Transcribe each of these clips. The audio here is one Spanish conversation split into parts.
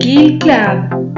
Kill Club.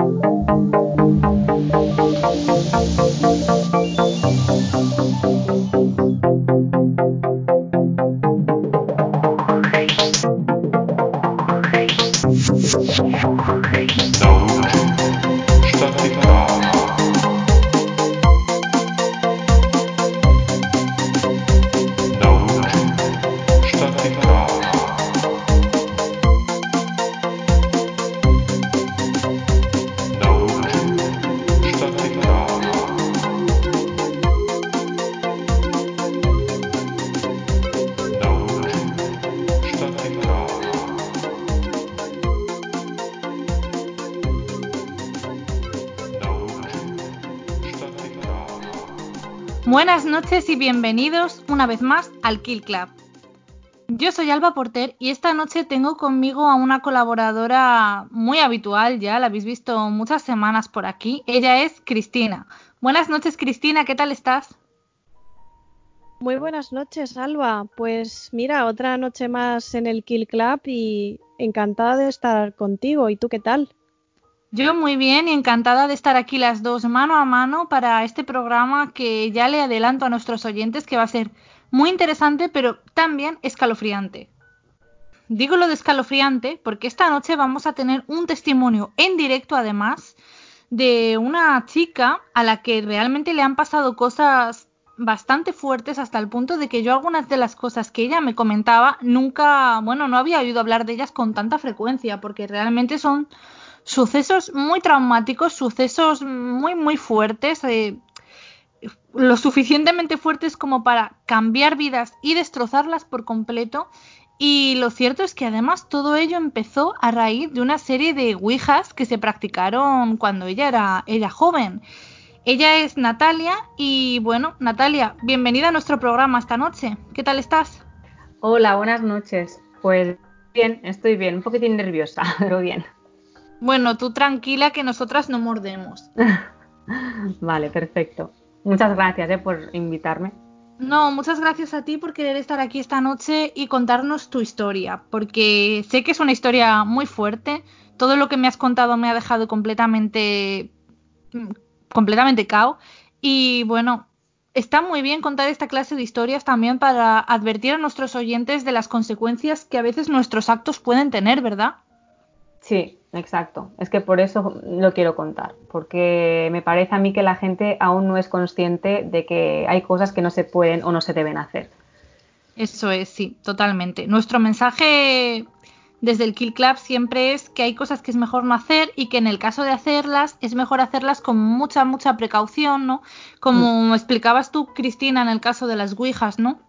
Buenas noches y bienvenidos una vez más al Kill Club. Yo soy Alba Porter y esta noche tengo conmigo a una colaboradora muy habitual, ya la habéis visto muchas semanas por aquí. Ella es Cristina. Buenas noches Cristina, ¿qué tal estás? Muy buenas noches, Alba. Pues mira, otra noche más en el Kill Club y encantada de estar contigo. ¿Y tú qué tal? Yo muy bien y encantada de estar aquí las dos mano a mano para este programa que ya le adelanto a nuestros oyentes que va a ser muy interesante pero también escalofriante. Digo lo de escalofriante porque esta noche vamos a tener un testimonio en directo además de una chica a la que realmente le han pasado cosas bastante fuertes hasta el punto de que yo algunas de las cosas que ella me comentaba nunca, bueno, no había oído hablar de ellas con tanta frecuencia porque realmente son sucesos muy traumáticos, sucesos muy, muy fuertes, eh, lo suficientemente fuertes como para cambiar vidas y destrozarlas por completo. Y lo cierto es que además todo ello empezó a raíz de una serie de ouijas que se practicaron cuando ella era, era joven. Ella es Natalia y bueno, Natalia, bienvenida a nuestro programa esta noche. ¿Qué tal estás? Hola, buenas noches. Pues bien, estoy bien, un poquitín nerviosa, pero bien. Bueno, tú tranquila que nosotras no mordemos. vale, perfecto. Muchas gracias eh, por invitarme. No, muchas gracias a ti por querer estar aquí esta noche y contarnos tu historia, porque sé que es una historia muy fuerte. Todo lo que me has contado me ha dejado completamente completamente cao y bueno, está muy bien contar esta clase de historias también para advertir a nuestros oyentes de las consecuencias que a veces nuestros actos pueden tener, ¿verdad? Sí, exacto. Es que por eso lo quiero contar, porque me parece a mí que la gente aún no es consciente de que hay cosas que no se pueden o no se deben hacer. Eso es, sí, totalmente. Nuestro mensaje desde el Kill Club siempre es que hay cosas que es mejor no hacer y que en el caso de hacerlas es mejor hacerlas con mucha, mucha precaución, ¿no? Como mm. explicabas tú, Cristina, en el caso de las Ouijas, ¿no?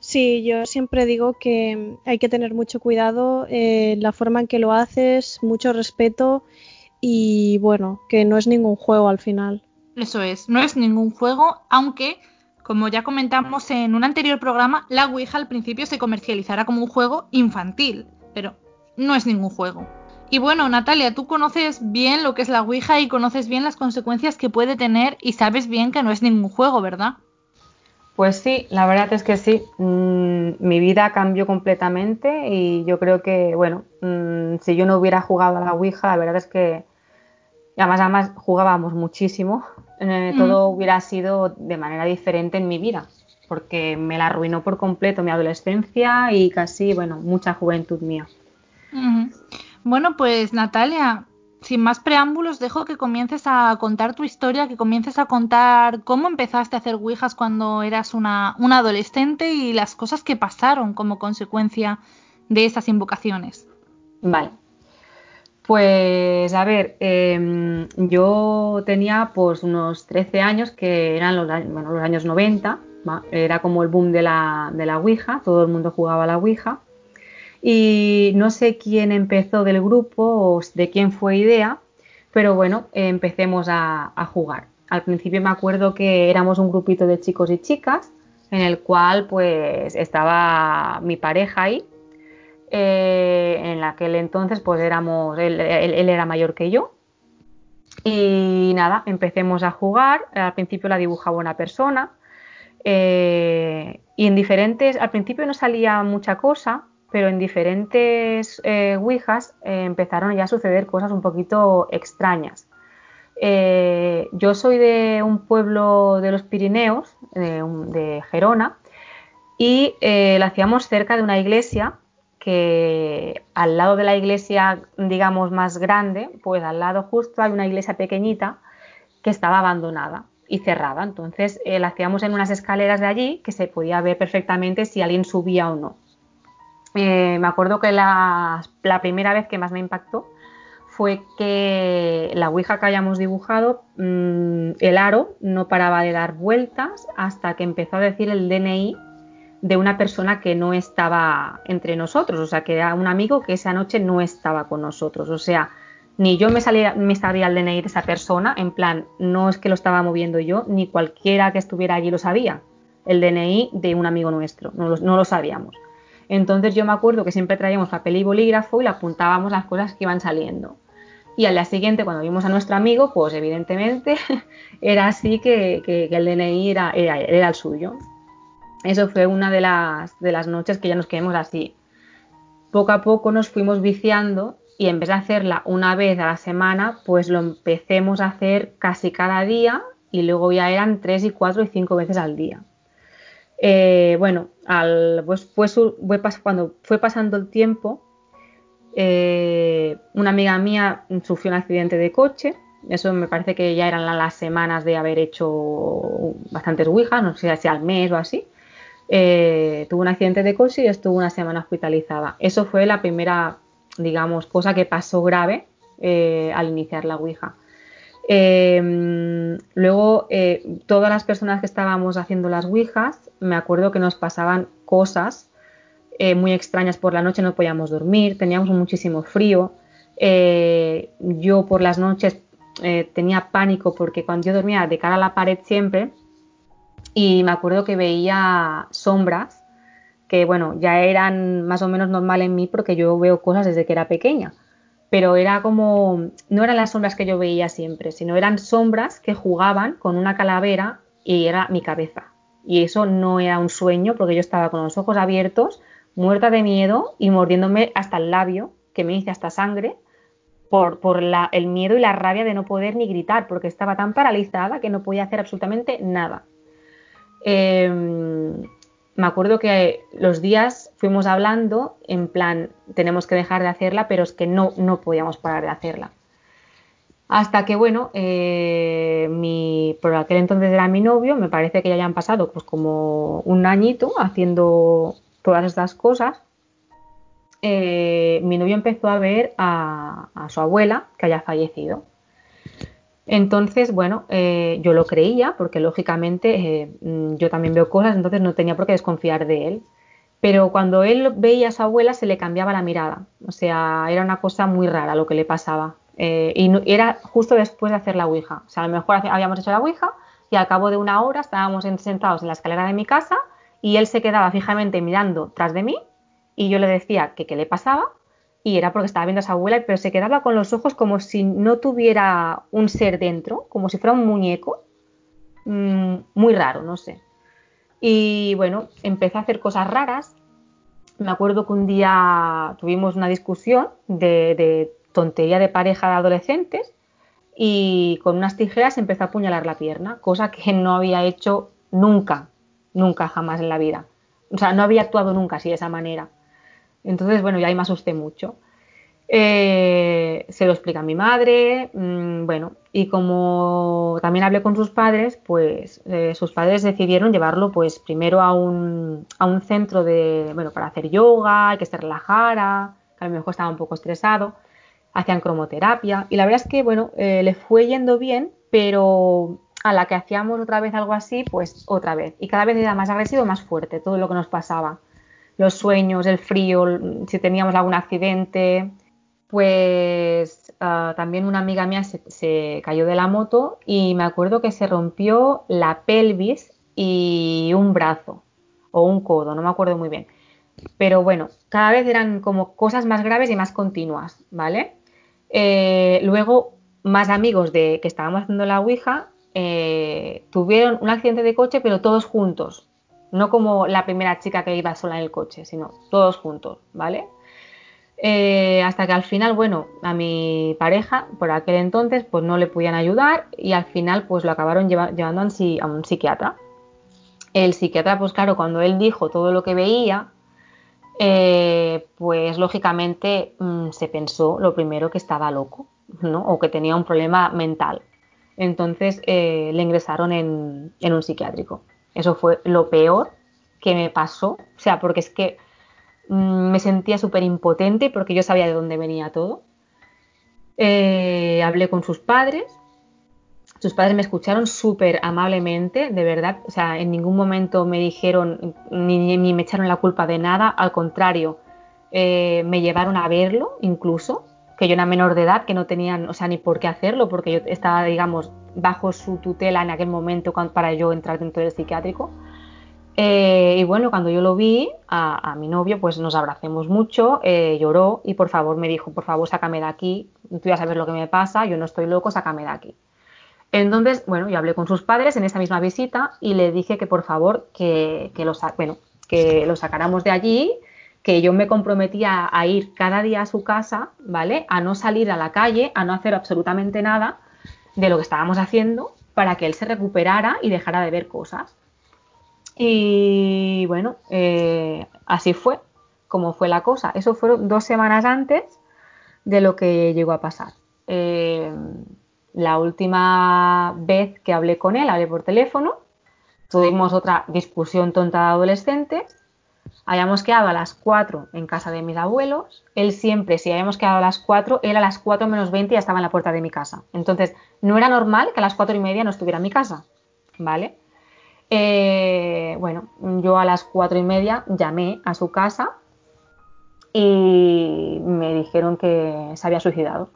Sí, yo siempre digo que hay que tener mucho cuidado en eh, la forma en que lo haces, mucho respeto y bueno, que no es ningún juego al final. Eso es, no es ningún juego, aunque, como ya comentamos en un anterior programa, la Ouija al principio se comercializará como un juego infantil, pero no es ningún juego. Y bueno, Natalia, tú conoces bien lo que es la Ouija y conoces bien las consecuencias que puede tener y sabes bien que no es ningún juego, ¿verdad? Pues sí, la verdad es que sí. Mm, mi vida cambió completamente y yo creo que, bueno, mm, si yo no hubiera jugado a la Ouija, la verdad es que, además, además jugábamos muchísimo, eh, todo hubiera sido de manera diferente en mi vida, porque me la arruinó por completo mi adolescencia y casi, bueno, mucha juventud mía. Bueno, pues Natalia, sin más preámbulos, dejo que comiences a contar tu historia, que comiences a contar cómo empezaste a hacer Ouijas cuando eras una, adolescente y las cosas que pasaron como consecuencia de esas invocaciones. Vale. Pues a ver, em, yo tenía pues unos 13 años que eran los, los años 90, era como el boom de la, de la Ouija, todo el mundo jugaba a la Ouija y no sé quién empezó del grupo o de quién fue idea, pero bueno, empecemos a, jugar. Al principio me acuerdo que éramos un grupito de chicos y chicas en el cual pues estaba mi pareja ahí. Eh, en aquel entonces pues éramos, él, era mayor que yo. Y nada, empecemos a jugar. Al principio la dibujaba una persona. Eh, y en diferentes, al principio no salía mucha cosa, pero en diferentes eh, Ouijas eh, empezaron ya a suceder cosas un poquito extrañas. Eh, yo soy de un pueblo de los Pirineos, de, Gerona, y lo hacíamos cerca de una iglesia que al lado de la iglesia, digamos, más grande, pues al lado justo hay una iglesia pequeñita que estaba abandonada y cerrada. Entonces la hacíamos en unas escaleras de allí que se podía ver perfectamente si alguien subía o no. Eh, me acuerdo que la, primera vez que más me impactó fue que la Ouija que hayamos dibujado, mm, el aro no paraba de dar vueltas hasta que empezó a decir el DNI de una persona que no estaba entre nosotros, o sea, que era un amigo que esa noche no estaba con nosotros, o sea, ni yo me, salía, me sabía el DNI de esa persona, en plan, no es que lo estaba moviendo yo, ni cualquiera que estuviera allí lo sabía, el DNI de un amigo nuestro, no lo sabíamos. Entonces yo me acuerdo que siempre traíamos papel y bolígrafo y le apuntábamos las cosas que iban saliendo. Y al día siguiente, cuando vimos a nuestro amigo, pues evidentemente era así que, el DNI era, era, el suyo. Eso fue una de las, de las noches que ya nos quedamos así. Poco a poco nos fuimos viciando y en vez de hacerla una vez a la semana, pues lo empecemos a hacer casi cada día y luego ya eran tres y cuatro y cinco veces al día. Eh, bueno, al, pues, cuando fue pasando el tiempo, eh, una amiga mía sufrió un accidente de coche. Eso me parece que ya eran las semanas de haber hecho bastantes ouijas, no sé si al mes o así. Eh, tuvo un accidente de coche y estuvo una semana hospitalizada. Eso fue la primera, digamos, cosa que pasó grave al iniciar la ouija. Em, luego, eh, todas las personas que estábamos haciendo las Ouijas, me acuerdo que nos pasaban cosas eh, muy extrañas por la noche, no podíamos dormir, teníamos muchísimo frío. Eh, yo por las noches tenía pánico porque cuando yo dormía de cara a la pared siempre, y me acuerdo que veía sombras que, bueno, ya eran más o menos normal en mí porque yo veo cosas desde que era pequeña pero era como, no eran las sombras que yo veía siempre, sino eran sombras que jugaban con una calavera y era mi cabeza. Y eso no era un sueño porque yo estaba con los ojos abiertos, muerta de miedo y mordiéndome hasta el labio, que me hice hasta sangre, por, por el miedo y la rabia de no poder ni gritar, porque estaba tan paralizada que no podía hacer absolutamente nada. Em, me acuerdo que los días fuimos hablando en plan, tenemos que dejar de hacerla, pero es que no, no podíamos parar de hacerla. Hasta que, bueno, eh, mi, por aquel entonces era mi novio, me parece que ya hayan pasado pues como un añito haciendo todas estas cosas. Eh, mi novio empezó a ver a, a su abuela que haya fallecido. Entonces, bueno, eh, yo lo creía porque lógicamente eh, mm, yo también veo cosas, entonces no tenía por qué desconfiar de él. Pero cuando él veía a su abuela se le cambiaba la mirada, o sea, era una cosa muy rara lo que le pasaba. Eh, y era justo después de hacer la Ouija. O sea, a lo mejor habíamos hecho la Ouija y al cabo de una hora estábamos sentados en la escalera de mi casa y él se quedaba fijamente mirando tras de mí y yo le decía que qué le pasaba y era porque estaba viendo a su abuela, pero se quedaba con los ojos como si no tuviera un ser dentro, como si fuera un muñeco. Mm, muy raro, no sé. Y bueno, empecé a hacer cosas raras. Me acuerdo que un día tuvimos una discusión de, tontería de pareja de adolescentes y con unas tijeras empezó a apuñalar la pierna, cosa que no había hecho nunca, nunca jamás en la vida. O sea, no había actuado nunca así de esa manera. Entonces, bueno, ya ahí me asusté mucho. Eh, se lo explica a mi madre, mm, bueno, y como también hablé con sus padres, pues eh, sus padres decidieron llevarlo pues primero a un, a un centro de, bueno, para hacer yoga, que se relajara, que a lo mejor estaba un poco estresado, hacían cromoterapia, y la verdad es que, bueno, eh, le fue yendo bien, pero a la que hacíamos otra vez algo así, pues otra vez, y cada vez era más agresivo, más fuerte todo lo que nos pasaba los sueños, el frío, si teníamos algún accidente. Pues ah, también una amiga mía se, cayó de la moto y me acuerdo que se rompió la pelvis y un brazo o un codo, no me acuerdo muy bien. Pero bueno, cada vez eran como cosas más graves y más continuas, ¿vale? Eh, luego, más amigos de que estábamos haciendo la Ouija eh, tuvieron un accidente de coche, pero todos juntos. No como la primera chica que iba sola en el coche, sino todos juntos, ¿vale? Eh, hasta que al final, bueno, a mi pareja, por aquel entonces, pues no le podían ayudar y al final pues lo acabaron llevando a un psiquiatra. El psiquiatra, pues claro, cuando él dijo todo lo que veía, eh, pues lógicamente mm, se pensó lo primero que estaba loco, ¿no? O que tenía un problema mental. Entonces eh, le ingresaron en, en un psiquiátrico. Eso fue lo peor que me pasó, o sea, porque es que Mm, me sentía súper impotente porque yo sabía de dónde venía todo. Eh, hablé con sus padres. Sus padres me escucharon súper amablemente, de verdad. O sea, en ningún momento me dijeron ni, me echaron la culpa de nada. Al contrario, eh, me llevaron a verlo incluso, que yo era menor de edad, que no tenían, o sea, ni por qué hacerlo, porque yo estaba, digamos, bajo su tutela en aquel momento para yo entrar dentro del psiquiátrico. Eh, y bueno, cuando yo lo vi, a, mi novio, pues nos abracemos mucho, eh, lloró y por favor me dijo, por favor, sácame de aquí, tú ya sabes lo que me pasa, yo no estoy loco, sácame de aquí. Entonces, bueno, yo hablé con sus padres en esa misma visita y le dije que por favor que, que, lo, bueno, que lo sacáramos de allí, que yo me comprometía a ir cada día a su casa, ¿vale? A no salir a la calle, a no hacer absolutamente nada de lo que estábamos haciendo para que él se recuperara y dejara de ver cosas. Y bueno, eh, así fue como fue la cosa. Eso fueron dos semanas antes de lo que llegó a pasar. Eh, la última vez que hablé con él, hablé por teléfono, tuvimos otra discusión tonta de adolescentes. Habíamos quedado a las 4 en casa de mis abuelos. Él siempre, si habíamos quedado a las 4, él a las 4 menos 20 ya estaba en la puerta de mi casa. Entonces, no era normal que a las 4 y media no estuviera en mi casa. ¿Vale? Eh, bueno, yo a las cuatro y media llamé a su casa y me dijeron que se había suicidado.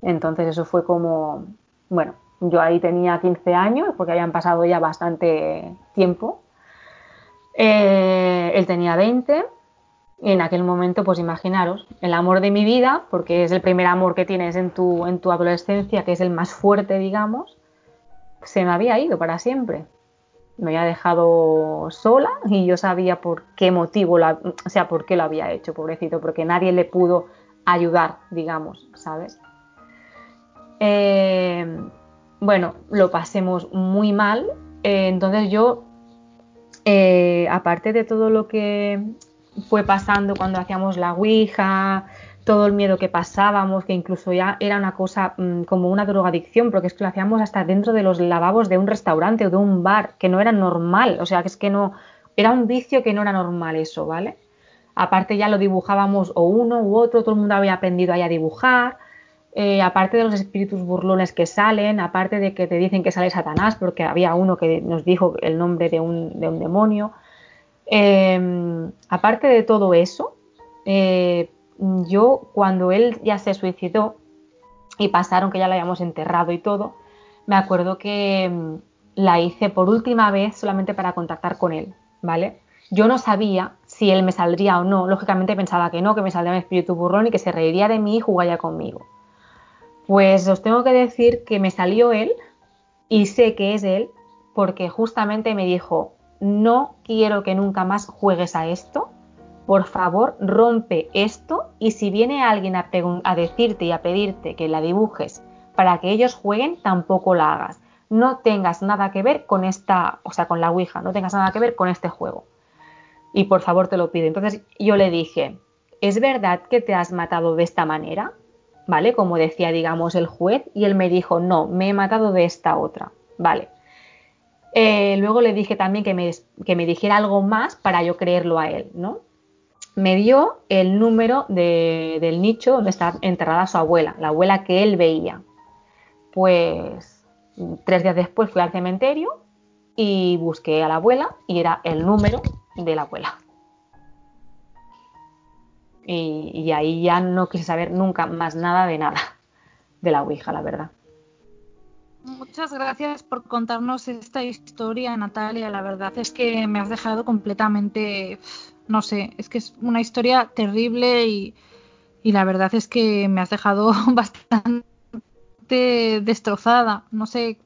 Entonces eso fue como, bueno, yo ahí tenía 15 años porque habían pasado ya bastante tiempo. Eh, él tenía 20 y en aquel momento, pues imaginaros, el amor de mi vida, porque es el primer amor que tienes en tu, en tu adolescencia, que es el más fuerte, digamos, se me había ido para siempre. Me había dejado sola y yo sabía por qué motivo, o sea, por qué lo había hecho, pobrecito, porque nadie le pudo ayudar, digamos, ¿sabes? Eh, bueno, lo pasemos muy mal, eh, entonces yo, eh, aparte de todo lo que fue pasando cuando hacíamos la Ouija, todo el miedo que pasábamos, que incluso ya era una cosa mm, como una drogadicción, porque es que lo hacíamos hasta dentro de los lavabos de un restaurante o de un bar, que no era normal, o sea, que es que no, era un vicio que no era normal eso, ¿vale? Aparte ya lo dibujábamos o uno u otro, todo el mundo había aprendido ahí a dibujar, eh, aparte de los espíritus burlones que salen, aparte de que te dicen que sale Satanás, porque había uno que nos dijo el nombre de un, demonio, em, aparte de todo eso, eh, yo cuando él ya se suicidó y pasaron que ya la habíamos enterrado y todo, me acuerdo que mm, la hice por última vez solamente para contactar con él, ¿vale? Yo no sabía si él me saldría o no, lógicamente pensaba que no, que me saldría mi espíritu burrón y que se reiría de mí y jugaría conmigo. Pues os tengo que decir que me salió él y sé que es él porque justamente me dijo, no quiero que nunca más juegues a esto, por favor rompe esto y si viene alguien a, decirte y a pedirte que la dibujes para que ellos jueguen, tampoco la hagas. No tengas nada que ver con esta, o sea, con la Ouija, no tengas nada que ver con este juego. Y por favor te lo pido. Entonces yo le dije, ¿es verdad que te has matado de esta manera? ¿Vale? Como decía, digamos, el juez. Y él me dijo, no, me he matado de esta otra. Vale. Eh, luego le dije también que me, que me dijera algo más para yo creerlo a él, ¿no? me dio el número del nicho donde está enterrada su abuela, la abuela que él veía. Pues tres días después fui al cementerio y busqué a la abuela y era el número de la abuela. Y, y, ahí ya no quise saber nunca más nada de nada de la Ouija, la verdad. Muchas gracias por contarnos esta historia, Natalia. La verdad es que me has dejado completamente no sé, es que es una historia terrible y, la verdad es que me has dejado bastante destrozada. No sé,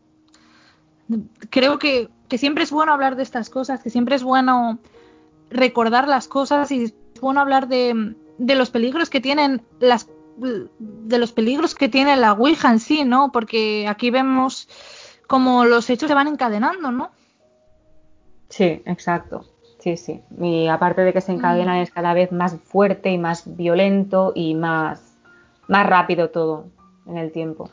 creo que que siempre es bueno hablar de estas cosas, que siempre es bueno recordar las cosas y es bueno hablar de, de los peligros que tienen las de los peligros que tiene la Ouija en sí, ¿no? Porque aquí vemos como los hechos se van encadenando, ¿no? Sí, exacto. Sí, sí. Y aparte de que se encadenan mm. es cada vez más fuerte y más violento y más, más rápido todo en el tiempo.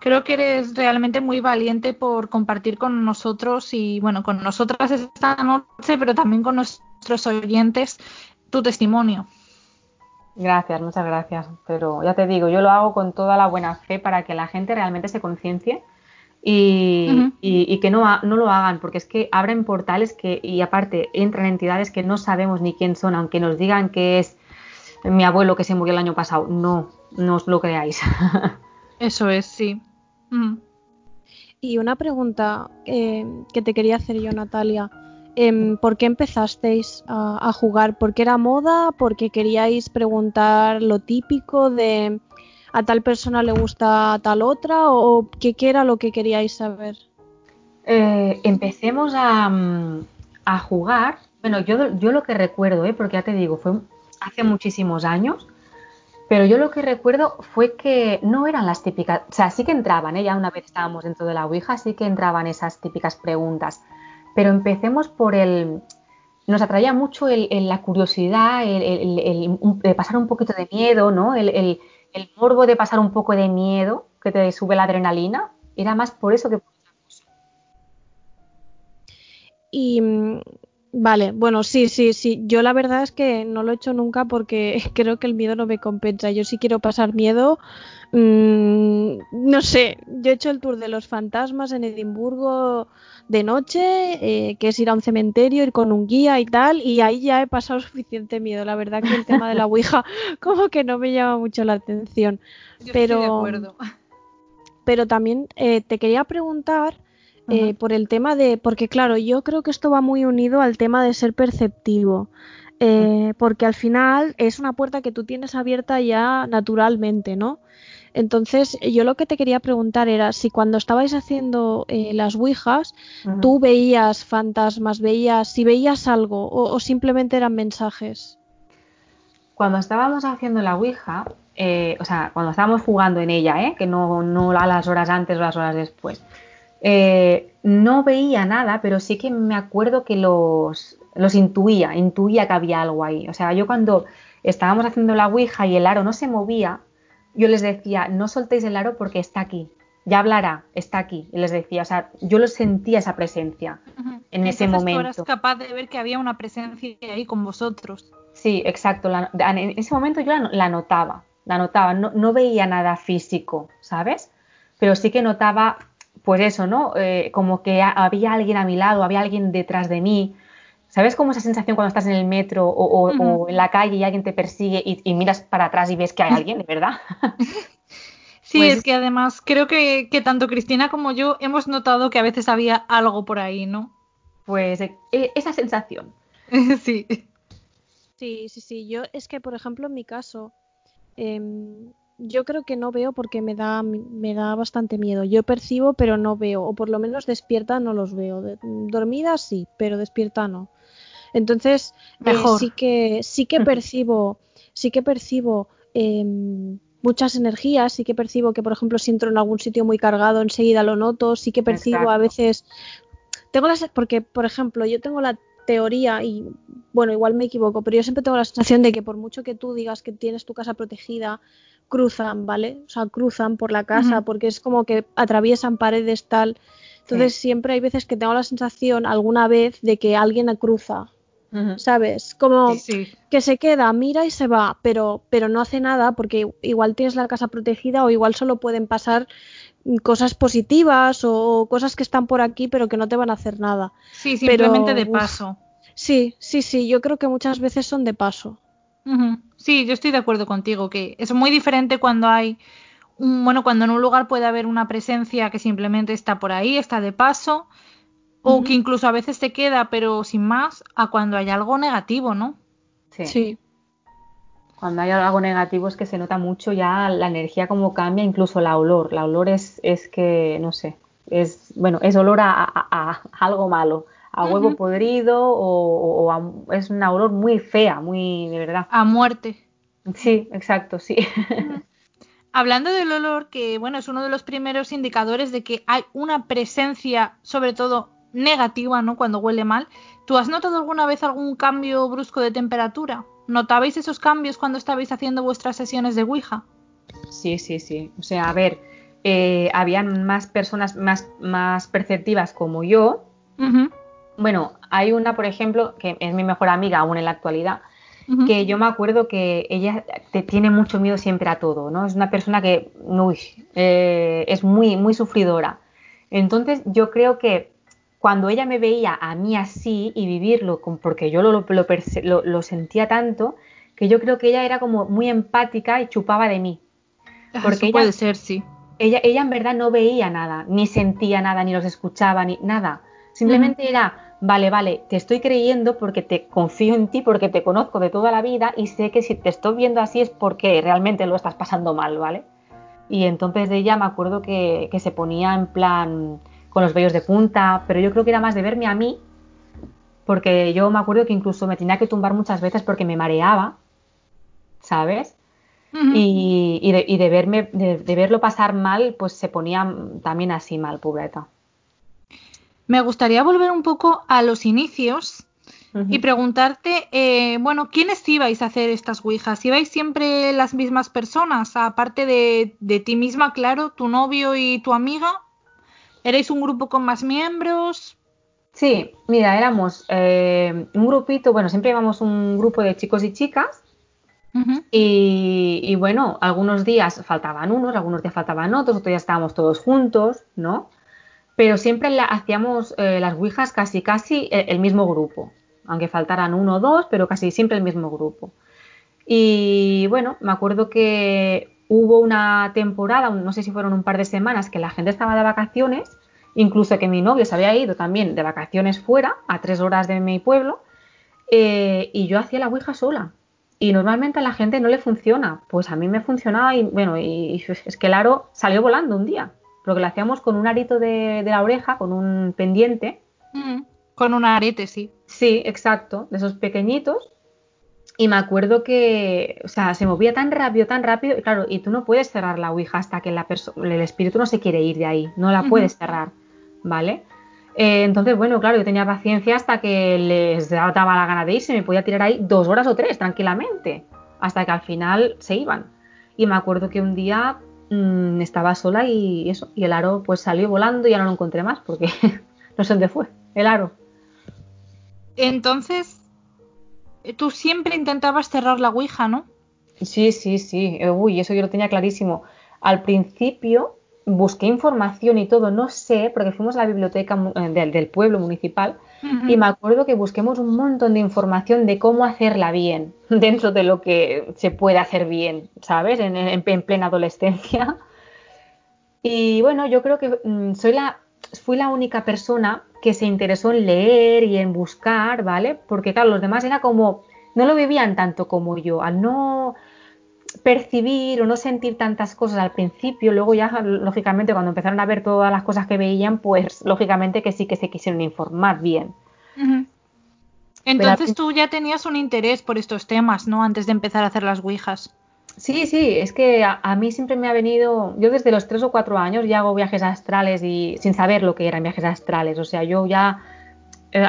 Creo que eres realmente muy valiente por compartir con nosotros y, bueno, con nosotras esta noche, pero también con nuestros oyentes tu testimonio. Gracias, muchas gracias. Pero ya te digo, yo lo hago con toda la buena fe para que la gente realmente se conciencie y, que no, no lo hagan, porque es que abren portales que, y aparte entran entidades que no sabemos ni quién son, aunque nos digan que es mi abuelo que se murió el año pasado. No, no os lo creáis. Eso es, sí. Y una pregunta eh, que te quería hacer yo, Natalia. Em, ¿Por qué empezasteis a, jugar? ¿Por qué era moda? ¿Porque queríais preguntar lo típico de a tal persona le gusta tal otra? ¿O qué, era lo que queríais saber? Eh, empecemos a, a, jugar. Bueno, yo, yo lo que recuerdo, ¿eh? porque ya te digo, fue hace muchísimos años. Pero yo lo que recuerdo fue que no eran las típicas, o sea, sí que entraban, ¿eh? ya una vez estábamos dentro de la Ouija, sí que entraban esas típicas preguntas. Pero empecemos por el, nos atraía mucho el, la curiosidad, el, pasar un poquito de miedo, ¿no? El, morbo de pasar un poco de miedo, que te sube la adrenalina, era más por eso que y Vale, bueno, sí, sí, sí. Yo la verdad es que no lo he hecho nunca porque creo que el miedo no me compensa. Yo sí quiero pasar miedo. Mmm, no sé, yo he hecho el tour de los fantasmas en Edimburgo de noche, eh, que es ir a un cementerio, ir con un guía y tal, y ahí ya he pasado suficiente miedo. La verdad que el tema de la Ouija como que no me llama mucho la atención. pero, estoy de acuerdo. Pero también eh, te quería preguntar eh, por el tema de, porque claro, yo creo que esto va muy unido al tema de ser perceptivo, eh, porque al final es una puerta que tú tienes abierta ya naturalmente, ¿no? Entonces, yo lo que te quería preguntar era si cuando estabais haciendo eh, las Ouijas, tú veías fantasmas, veías, si veías algo o, simplemente eran mensajes. Cuando estábamos haciendo la Ouija, o sea, cuando estábamos jugando en ella, ¿eh? que no, no a las horas antes o las horas después, eh, no veía nada, pero sí que me acuerdo que los, los intuía, intuía que había algo ahí. O sea, yo cuando estábamos haciendo la Ouija y el aro no se movía, yo les decía, no soltéis el aro porque está aquí, ya hablará, está aquí. Y les decía, o sea, yo lo sentía esa presencia en ese momento. Tú eras capaz de ver que había una presencia ahí con vosotros. Sí, exacto. en ese momento yo la, notaba, la notaba. No, no, veía nada físico, ¿sabes? Pero sí que notaba pues eso, ¿no? Eh, como que había alguien a mi lado, había alguien detrás de mí. ¿Sabes cómo esa sensación cuando estás en el metro o, en la calle y alguien te persigue y, miras para atrás y ves que hay alguien, de verdad? sí, pues es que además creo que, tanto Cristina como yo hemos notado que a veces había algo por ahí, ¿no? Pues e, esa sensación. sí. Sí, sí, sí. Yo es que, por ejemplo, en mi caso, em, yo creo que no veo porque me da, me da bastante miedo. Yo percibo, pero no veo, o por lo menos despierta no los veo. dormida sí, pero despierta no. Entonces, eh, sí que sí que percibo, sí que percibo em, muchas energías, sí que percibo que, por ejemplo, si entro en algún sitio muy cargado, enseguida lo noto, sí que percibo a veces. Tengo las, porque, por ejemplo, yo tengo la teoría, y bueno, igual me equivoco, pero yo siempre tengo la sensación de que por mucho que tú digas que tienes tu casa protegida, cruzan, ¿vale? O sea, cruzan por la casa porque es como que atraviesan paredes tal. Entonces siempre hay veces que tengo la sensación alguna vez de que alguien cruza, ¿sabes? Como que se queda, mira y se va, pero, pero no hace nada porque igual tienes la casa protegida o igual solo pueden pasar cosas positivas o cosas que están por aquí pero que no te van a hacer nada. Sí, simplemente de paso. sí, sí, sí, yo creo que muchas veces son de paso. Sí, yo estoy de acuerdo contigo, que es muy diferente cuando hay, un, bueno, cuando en un lugar puede haber una presencia que simplemente está por ahí, está de paso, o que incluso a veces se queda, pero sin más, a cuando hay algo negativo, ¿no? Sí. Cuando hay algo negativo es que se nota mucho ya la energía como cambia, incluso la olor. La olor es, es que, no sé, es, bueno, es olor a, algo malo, a huevo podrido o, es una olor muy fea, muy de verdad. A muerte. Sí, exacto, sí. Hablando del olor, que bueno, es uno de los primeros indicadores de que hay una presencia, sobre todo negativa, ¿no? Cuando huele mal. ¿Tú has notado alguna vez algún cambio brusco de temperatura? ¿Notabais esos cambios cuando estabais haciendo vuestras sesiones de Ouija? Sí, sí, sí. O sea, a ver, eh, habían más personas más, más perceptivas como yo. Bueno, hay una, por ejemplo, que es mi mejor amiga aún en la actualidad, que yo me acuerdo que ella te tiene mucho miedo siempre a todo, ¿no? Es una persona que, uy, eh, es muy, muy sufridora. Entonces yo creo que cuando ella me veía a mí así y vivirlo, porque yo lo, lo, sentía tanto, que yo creo que ella era como muy empática y chupaba de mí. Ah, porque ella, puede ser, sí. Ella, ella en verdad no veía nada, ni sentía nada, ni los escuchaba, ni nada. Simplemente era, vale, vale, te estoy creyendo porque te confío en ti, porque te conozco de toda la vida y sé que si te estoy viendo así es porque realmente lo estás pasando mal, ¿vale? Y entonces de ella me acuerdo que, se ponía en plan con los vellos de punta, pero yo creo que era más de verme a mí, porque yo me acuerdo que incluso me tenía que tumbar muchas veces porque me mareaba, ¿sabes? y, de, verme, de, verlo pasar mal, pues se ponía también así mal, pobreta. Me gustaría volver un poco a los inicios y preguntarte, eh, bueno, ¿quiénes ibais a hacer estas Ouijas? ¿Ibais siempre las mismas personas? Aparte de, ti misma, claro, tu novio y tu amiga. ¿Erais un grupo con más miembros? Sí, mira, éramos eh, un grupito, bueno, siempre íbamos un grupo de chicos y chicas. y, y, bueno, algunos días faltaban unos, algunos días faltaban otros, otros días estábamos todos juntos, ¿no? pero siempre hacíamos eh, las Ouijas casi casi eh, el mismo grupo, aunque faltaran uno o dos, pero casi siempre el mismo grupo. Y bueno, me acuerdo que hubo una temporada, no sé si fueron un par de semanas, que la gente estaba de vacaciones, incluso que mi novio se había ido también de vacaciones fuera, a tres horas de mi pueblo, eh, y yo hacía la Ouija sola. Y normalmente a la gente no le funciona, pues a mí me funcionaba y bueno, y es que el aro salió volando un día porque lo hacíamos con un arito de, la oreja, con un pendiente. Mm, con un arete, sí. Sí, exacto, de esos pequeñitos. Y me acuerdo que, o sea, se movía tan rápido, tan rápido, y claro, y tú no puedes cerrar la Ouija hasta que la el espíritu no se quiere ir de ahí, no la puedes cerrar, ¿vale? Eh, entonces, bueno, claro, yo tenía paciencia hasta que les daba la gana de irse, me podía tirar ahí dos horas o tres tranquilamente, hasta que al final se iban. Y me acuerdo que un día Mm, estaba sola y eso, y el aro pues salió volando y ya no lo encontré más porque no sé dónde fue, el aro. Entonces, tú siempre intentabas cerrar la Ouija, ¿no? Sí, sí, sí. Eh, uy, eso yo lo tenía clarísimo. Al principio busqué información y todo, no sé, porque fuimos a la biblioteca eh, del, pueblo municipal y me acuerdo que busquemos un montón de información de cómo hacerla bien, dentro de lo que se puede hacer bien, ¿sabes? En, plena adolescencia. Y bueno, yo creo que mm, soy la, fui la única persona que se interesó en leer y en buscar, ¿vale? Porque claro, los demás era como, no lo vivían tanto como yo, al no percibir o no sentir tantas cosas al principio, luego ya lógicamente cuando empezaron a ver todas las cosas que veían, pues lógicamente que sí que se quisieron informar bien. Entonces tú ya tenías un interés por estos temas, ¿no? Antes de empezar a hacer las Ouijas. Sí, sí, es que a, a, mí siempre me ha venido, yo desde los tres o cuatro años ya hago viajes astrales y sin saber lo que eran viajes astrales, o sea, yo ya eh,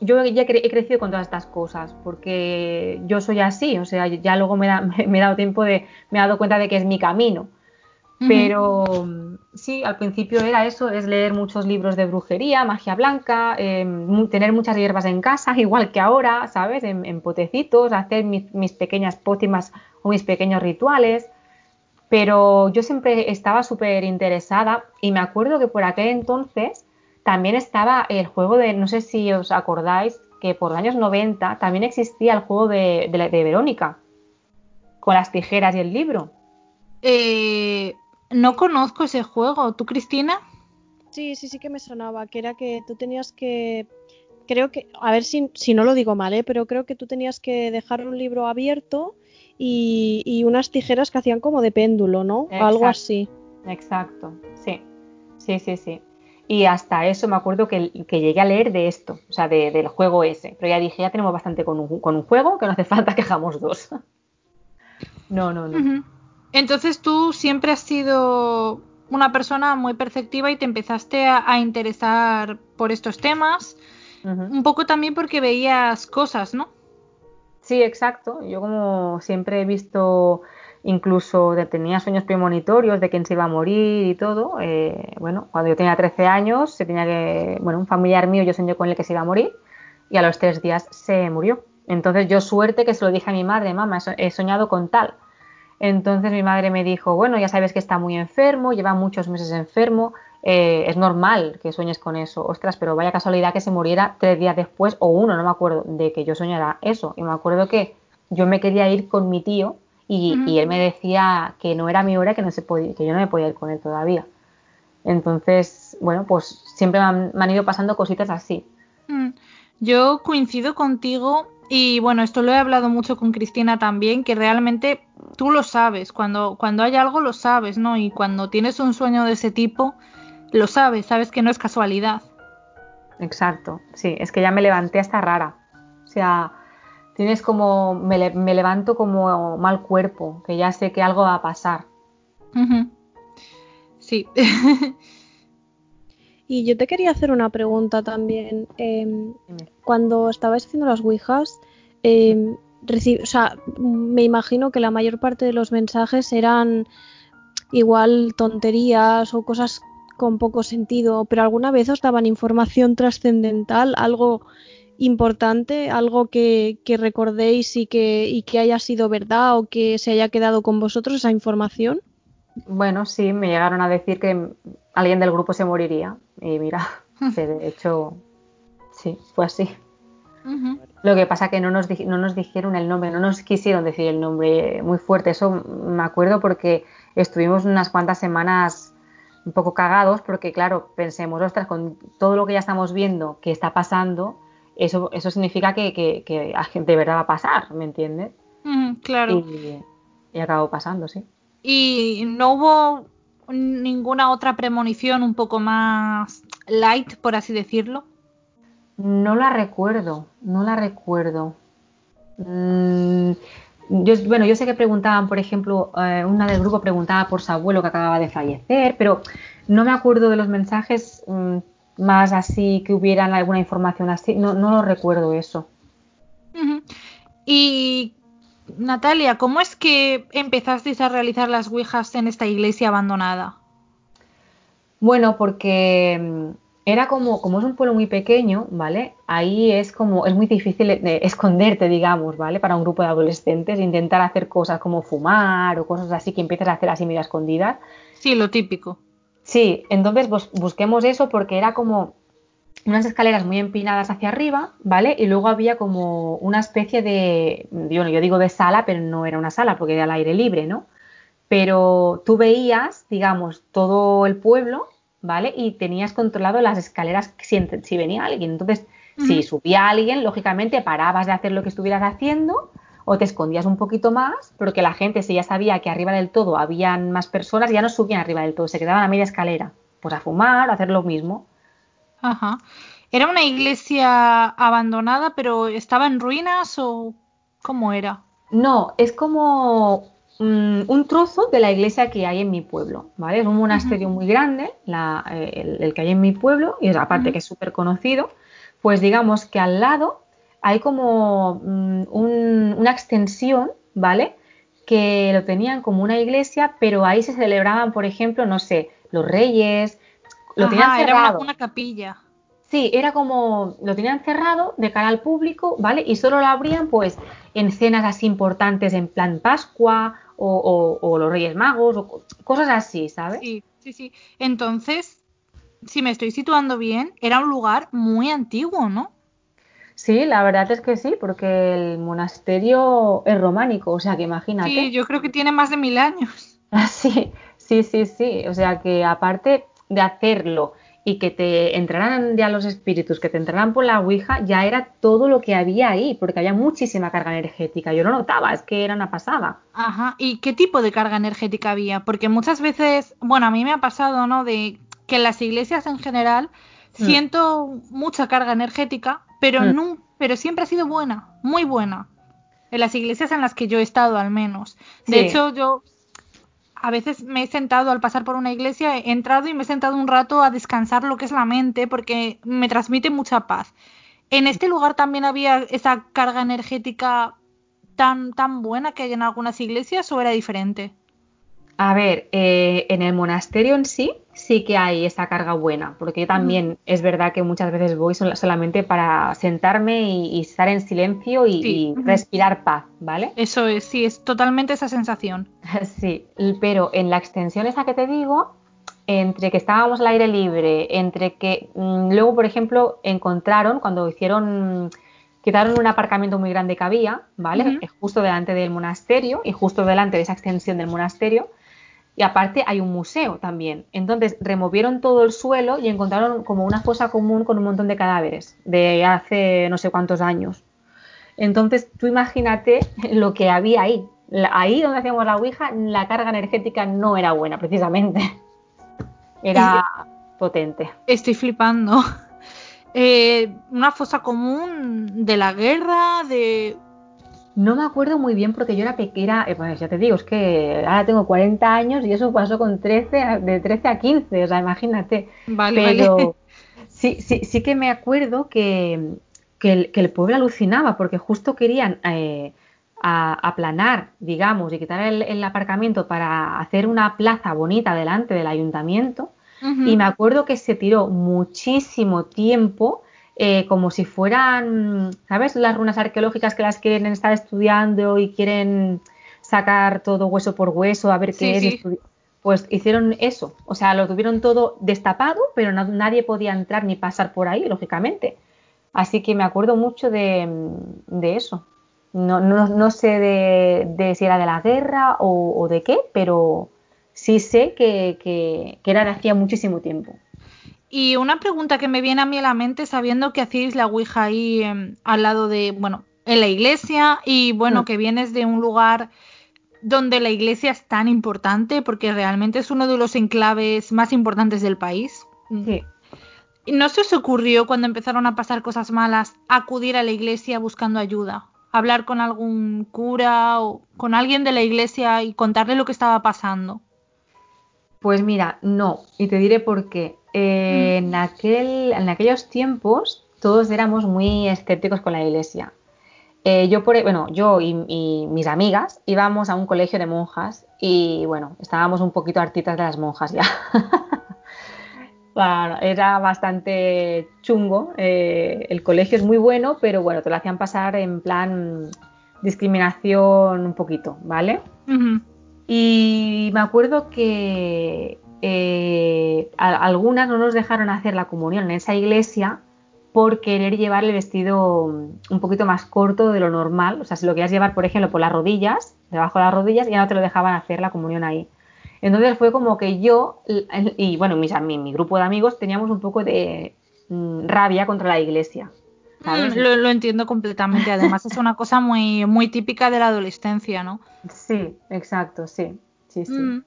yo ya he crecido con todas estas cosas porque yo soy así, o sea, ya luego me, me, he dado tiempo de, me he dado cuenta de que es mi camino. Pero sí, al principio era eso, es leer muchos libros de brujería, magia blanca, em, tener muchas hierbas en casa, igual que ahora, ¿sabes? En, potecitos, hacer mis, mis, pequeñas pócimas o mis pequeños rituales. Pero yo siempre estaba súper interesada y me acuerdo que por aquel entonces también estaba el juego de, no sé si os acordáis, que por los años 90 también existía el juego de, de, Verónica, con las tijeras y el libro. Eh, no conozco ese juego. ¿Tú, Cristina? Sí, sí, sí que me sonaba, que era que tú tenías que, creo que, a ver si, si no lo digo mal, ¿eh? pero creo que tú tenías que dejar un libro abierto y, y unas tijeras que hacían como de péndulo, ¿no? Algo así. Exacto, sí, sí, sí, sí. y hasta eso me acuerdo que, llegué a leer de esto, o sea, del juego ese. Pero ya dije, ya tenemos bastante con un, con un juego, que no hace falta que hagamos dos. no, no, no. Entonces tú siempre has sido una persona muy perceptiva y te empezaste a, interesar por estos temas, un poco también porque veías cosas, ¿no? Sí, exacto. Yo como siempre he visto, incluso tenía sueños premonitorios de quién se iba a morir y todo. Eh, bueno, cuando yo tenía 13 años, se tenía que, bueno, un familiar mío yo soñé con el que se iba a morir y a los tres días se murió. Entonces yo suerte que se lo dije a mi madre, mamá, he soñado con tal. Entonces mi madre me dijo, bueno, ya sabes que está muy enfermo, lleva muchos meses enfermo, eh, es normal que sueñes con eso. Ostras, pero vaya casualidad que se muriera tres días después, o uno, no me acuerdo, de que yo soñara eso. Y me acuerdo que yo me quería ir con mi tío y, él me decía que no era mi hora, que, no se podía, que yo no me podía ir con él todavía. Entonces, bueno, pues siempre me han, ido pasando cositas así. Mm. Yo coincido contigo y bueno, esto lo he hablado mucho con Cristina también, que realmente tú lo sabes, cuando, cuando hay algo lo sabes, ¿no? Y cuando tienes un sueño de ese tipo, lo sabes, sabes que no es casualidad. Exacto, sí, es que ya me levanté hasta rara. O sea, tienes como, me, levanto como mal cuerpo, que ya sé que algo va a pasar. Sí. y yo te quería hacer una pregunta también. Em, cuando estabais haciendo las Ouijas, eh, o sea, me imagino que la mayor parte de los mensajes eran igual tonterías o cosas con poco sentido, pero alguna vez os daban información trascendental, algo importante, algo que, recordéis y que, y que haya sido verdad o que se haya quedado con vosotros esa información? Bueno, sí, me llegaron a decir que alguien del grupo se moriría y mira, de hecho, sí, fue así. Lo que pasa que no nos, no nos dijeron el nombre, no nos quisieron decir el nombre muy fuerte. Eso me acuerdo porque estuvimos unas cuantas semanas un poco cagados porque, claro, pensemos, ostras, con todo lo que ya estamos viendo que está pasando, eso, eso significa que, que, de verdad va a pasar, ¿me entiendes? claro. Y, y acabó pasando, sí. ¿Y no hubo ninguna otra premonición un poco más light, por así decirlo? No la recuerdo, no la recuerdo. Mm, yo, bueno, yo sé que preguntaban, por ejemplo, eh, una del grupo preguntaba por su abuelo que acababa de fallecer, pero no me acuerdo de los mensajes mm, más así que hubieran alguna información así. No, no lo recuerdo eso. Y Natalia, ¿cómo es que empezasteis a realizar las Ouijas en esta iglesia abandonada? Bueno, porque mm, era como, como es un pueblo muy pequeño, ¿vale? Ahí es como, es muy difícil esconderte, digamos, ¿vale? Para un grupo de adolescentes, intentar hacer cosas como fumar o cosas así que empiezas a hacer así medio escondidas. Sí, lo típico. Sí, entonces busquemos eso porque era como unas escaleras muy empinadas hacia arriba, ¿vale? Y luego había como una especie de, yo, yo digo de sala, pero no era una sala porque era al aire libre, ¿no? Pero tú veías, digamos, todo el pueblo ¿vale? Y tenías controlado las escaleras si, si venía alguien. Entonces, si subía alguien, lógicamente parabas de hacer lo que estuvieras haciendo o te escondías un poquito más, porque la gente, si ya sabía que arriba del todo habían más personas, ya no subían arriba del todo, se quedaban a media escalera, pues a fumar, a hacer lo mismo. Ajá. ¿Era una iglesia abandonada, pero estaba en ruinas o cómo era? No, es como Mm, un trozo de la iglesia que hay en mi pueblo, ¿vale? Es un monasterio muy grande, eh, el, que hay en mi pueblo, y aparte que es súper conocido, pues digamos que al lado hay como mm, una extensión, ¿vale? Que lo tenían como una iglesia, pero ahí se celebraban, por ejemplo, no sé, los reyes, lo tenían cerrado. Era una, capilla. Sí, era como, lo tenían cerrado de cara al público, ¿vale? Y solo lo abrían pues en cenas así importantes en plan Pascua o, los Reyes Magos, o cosas así, ¿sabes? Sí, sí, sí. Entonces, si me estoy situando bien, era un lugar muy antiguo, ¿no? Sí, la verdad es que sí, porque el monasterio es románico, o sea que imagínate. Sí, yo creo que tiene más de mil años. sí, sí, sí, sí. O sea que aparte de hacerlo y que te entraran ya los espíritus, que te entraran por la Ouija, ya era todo lo que había ahí, porque había muchísima carga energética. Yo lo notaba, es que era una pasada. Ajá, ¿y qué tipo de carga energética había? Porque muchas veces, bueno, a mí me ha pasado, ¿no? De que en las iglesias en general Mm. siento mucha carga energética, pero, Mm. no, pero siempre ha sido buena, muy buena. En las iglesias en las que yo he estado, al menos. De Sí. hecho, yo a veces me he sentado al pasar por una iglesia, he entrado y me he sentado un rato a descansar lo que es la mente, porque me transmite mucha paz. En este lugar también había esa carga energética tan, tan buena que hay en algunas iglesias o era diferente. A ver, eh, en el monasterio en sí sí que hay esa carga buena, porque yo también es verdad que muchas veces voy sol- solamente para sentarme y, y estar en silencio y, Sí. y Ujú. respirar paz, ¿vale? Eso es, sí, es totalmente esa sensación. Sí, pero en la extensión esa que te digo, entre que estábamos al aire libre, entre que mm, luego, por ejemplo, encontraron, cuando hicieron, quitaron un aparcamiento muy grande que había, ¿vale? Eh, Justo delante del monasterio y justo delante de esa extensión del monasterio. Y aparte hay un museo también. Entonces removieron todo el suelo y encontraron como una fosa común con un montón de cadáveres de hace no sé cuántos años. Entonces tú imagínate lo que había ahí. Ahí donde hacíamos la Ouija, la carga energética no era buena, precisamente. Era potente. Estoy flipando. Eh, una fosa común de la guerra, de... No me acuerdo muy bien porque yo era pequeña, eh, pues ya te digo, es que ahora tengo 40 años y eso pasó con 13, a- de 13 a 15, o sea, imagínate. Vale, Pero vale. sí, sí, sí que me acuerdo que, que el, que el pueblo alucinaba porque justo querían eh, a- aplanar, digamos, y quitar el, el aparcamiento para hacer una plaza bonita delante del ayuntamiento. Y me acuerdo que se tiró muchísimo tiempo, eh, como si fueran, ¿sabes? Las runas arqueológicas que las quieren estar estudiando y quieren sacar todo hueso por hueso, a ver Sí, qué es. sí. Pues hicieron eso, o sea, lo tuvieron todo destapado, pero no- nadie podía entrar ni pasar por ahí, lógicamente. Así que me acuerdo mucho de, de eso. No, no, no sé de, de si era de la guerra o, o de qué, pero sí sé que, que- que era de hacía muchísimo tiempo. Y una pregunta que me viene a mí a la mente, sabiendo que hacéis la Ouija ahí em, al lado de, bueno, en la iglesia, y bueno, Mm. que vienes de un lugar donde la iglesia es tan importante, porque realmente es uno de los enclaves más importantes del país. Sí. ¿No se os ocurrió cuando empezaron a pasar cosas malas acudir a la iglesia buscando ayuda? Hablar con algún cura o con alguien de la iglesia y contarle lo que estaba pasando. Pues mira, no, y te diré por qué. Eh, en, aquel, en aquellos tiempos todos éramos muy escépticos con la iglesia. Eh, yo, por, bueno, yo y, y mis amigas íbamos a un colegio de monjas y bueno, estábamos un poquito hartitas de las monjas ya. Bueno, era bastante chungo. eh, el colegio es muy bueno, pero bueno, te lo hacían pasar en plan discriminación un poquito, ¿vale? Y me acuerdo que eh, a- algunas no nos dejaron hacer la comunión en esa iglesia por querer llevar el vestido un poquito más corto de lo normal. O sea, si lo querías llevar, por ejemplo, por las rodillas, debajo de las rodillas, ya no te lo dejaban hacer la comunión ahí. Entonces fue como que yo y bueno, mis, ami- mi grupo de amigos teníamos un poco de mm, rabia contra la iglesia. ¿sabes? Mm, lo, lo entiendo completamente. Además, es una cosa muy, muy típica de la adolescencia, ¿no? Sí, exacto, sí. Sí, sí. Mm.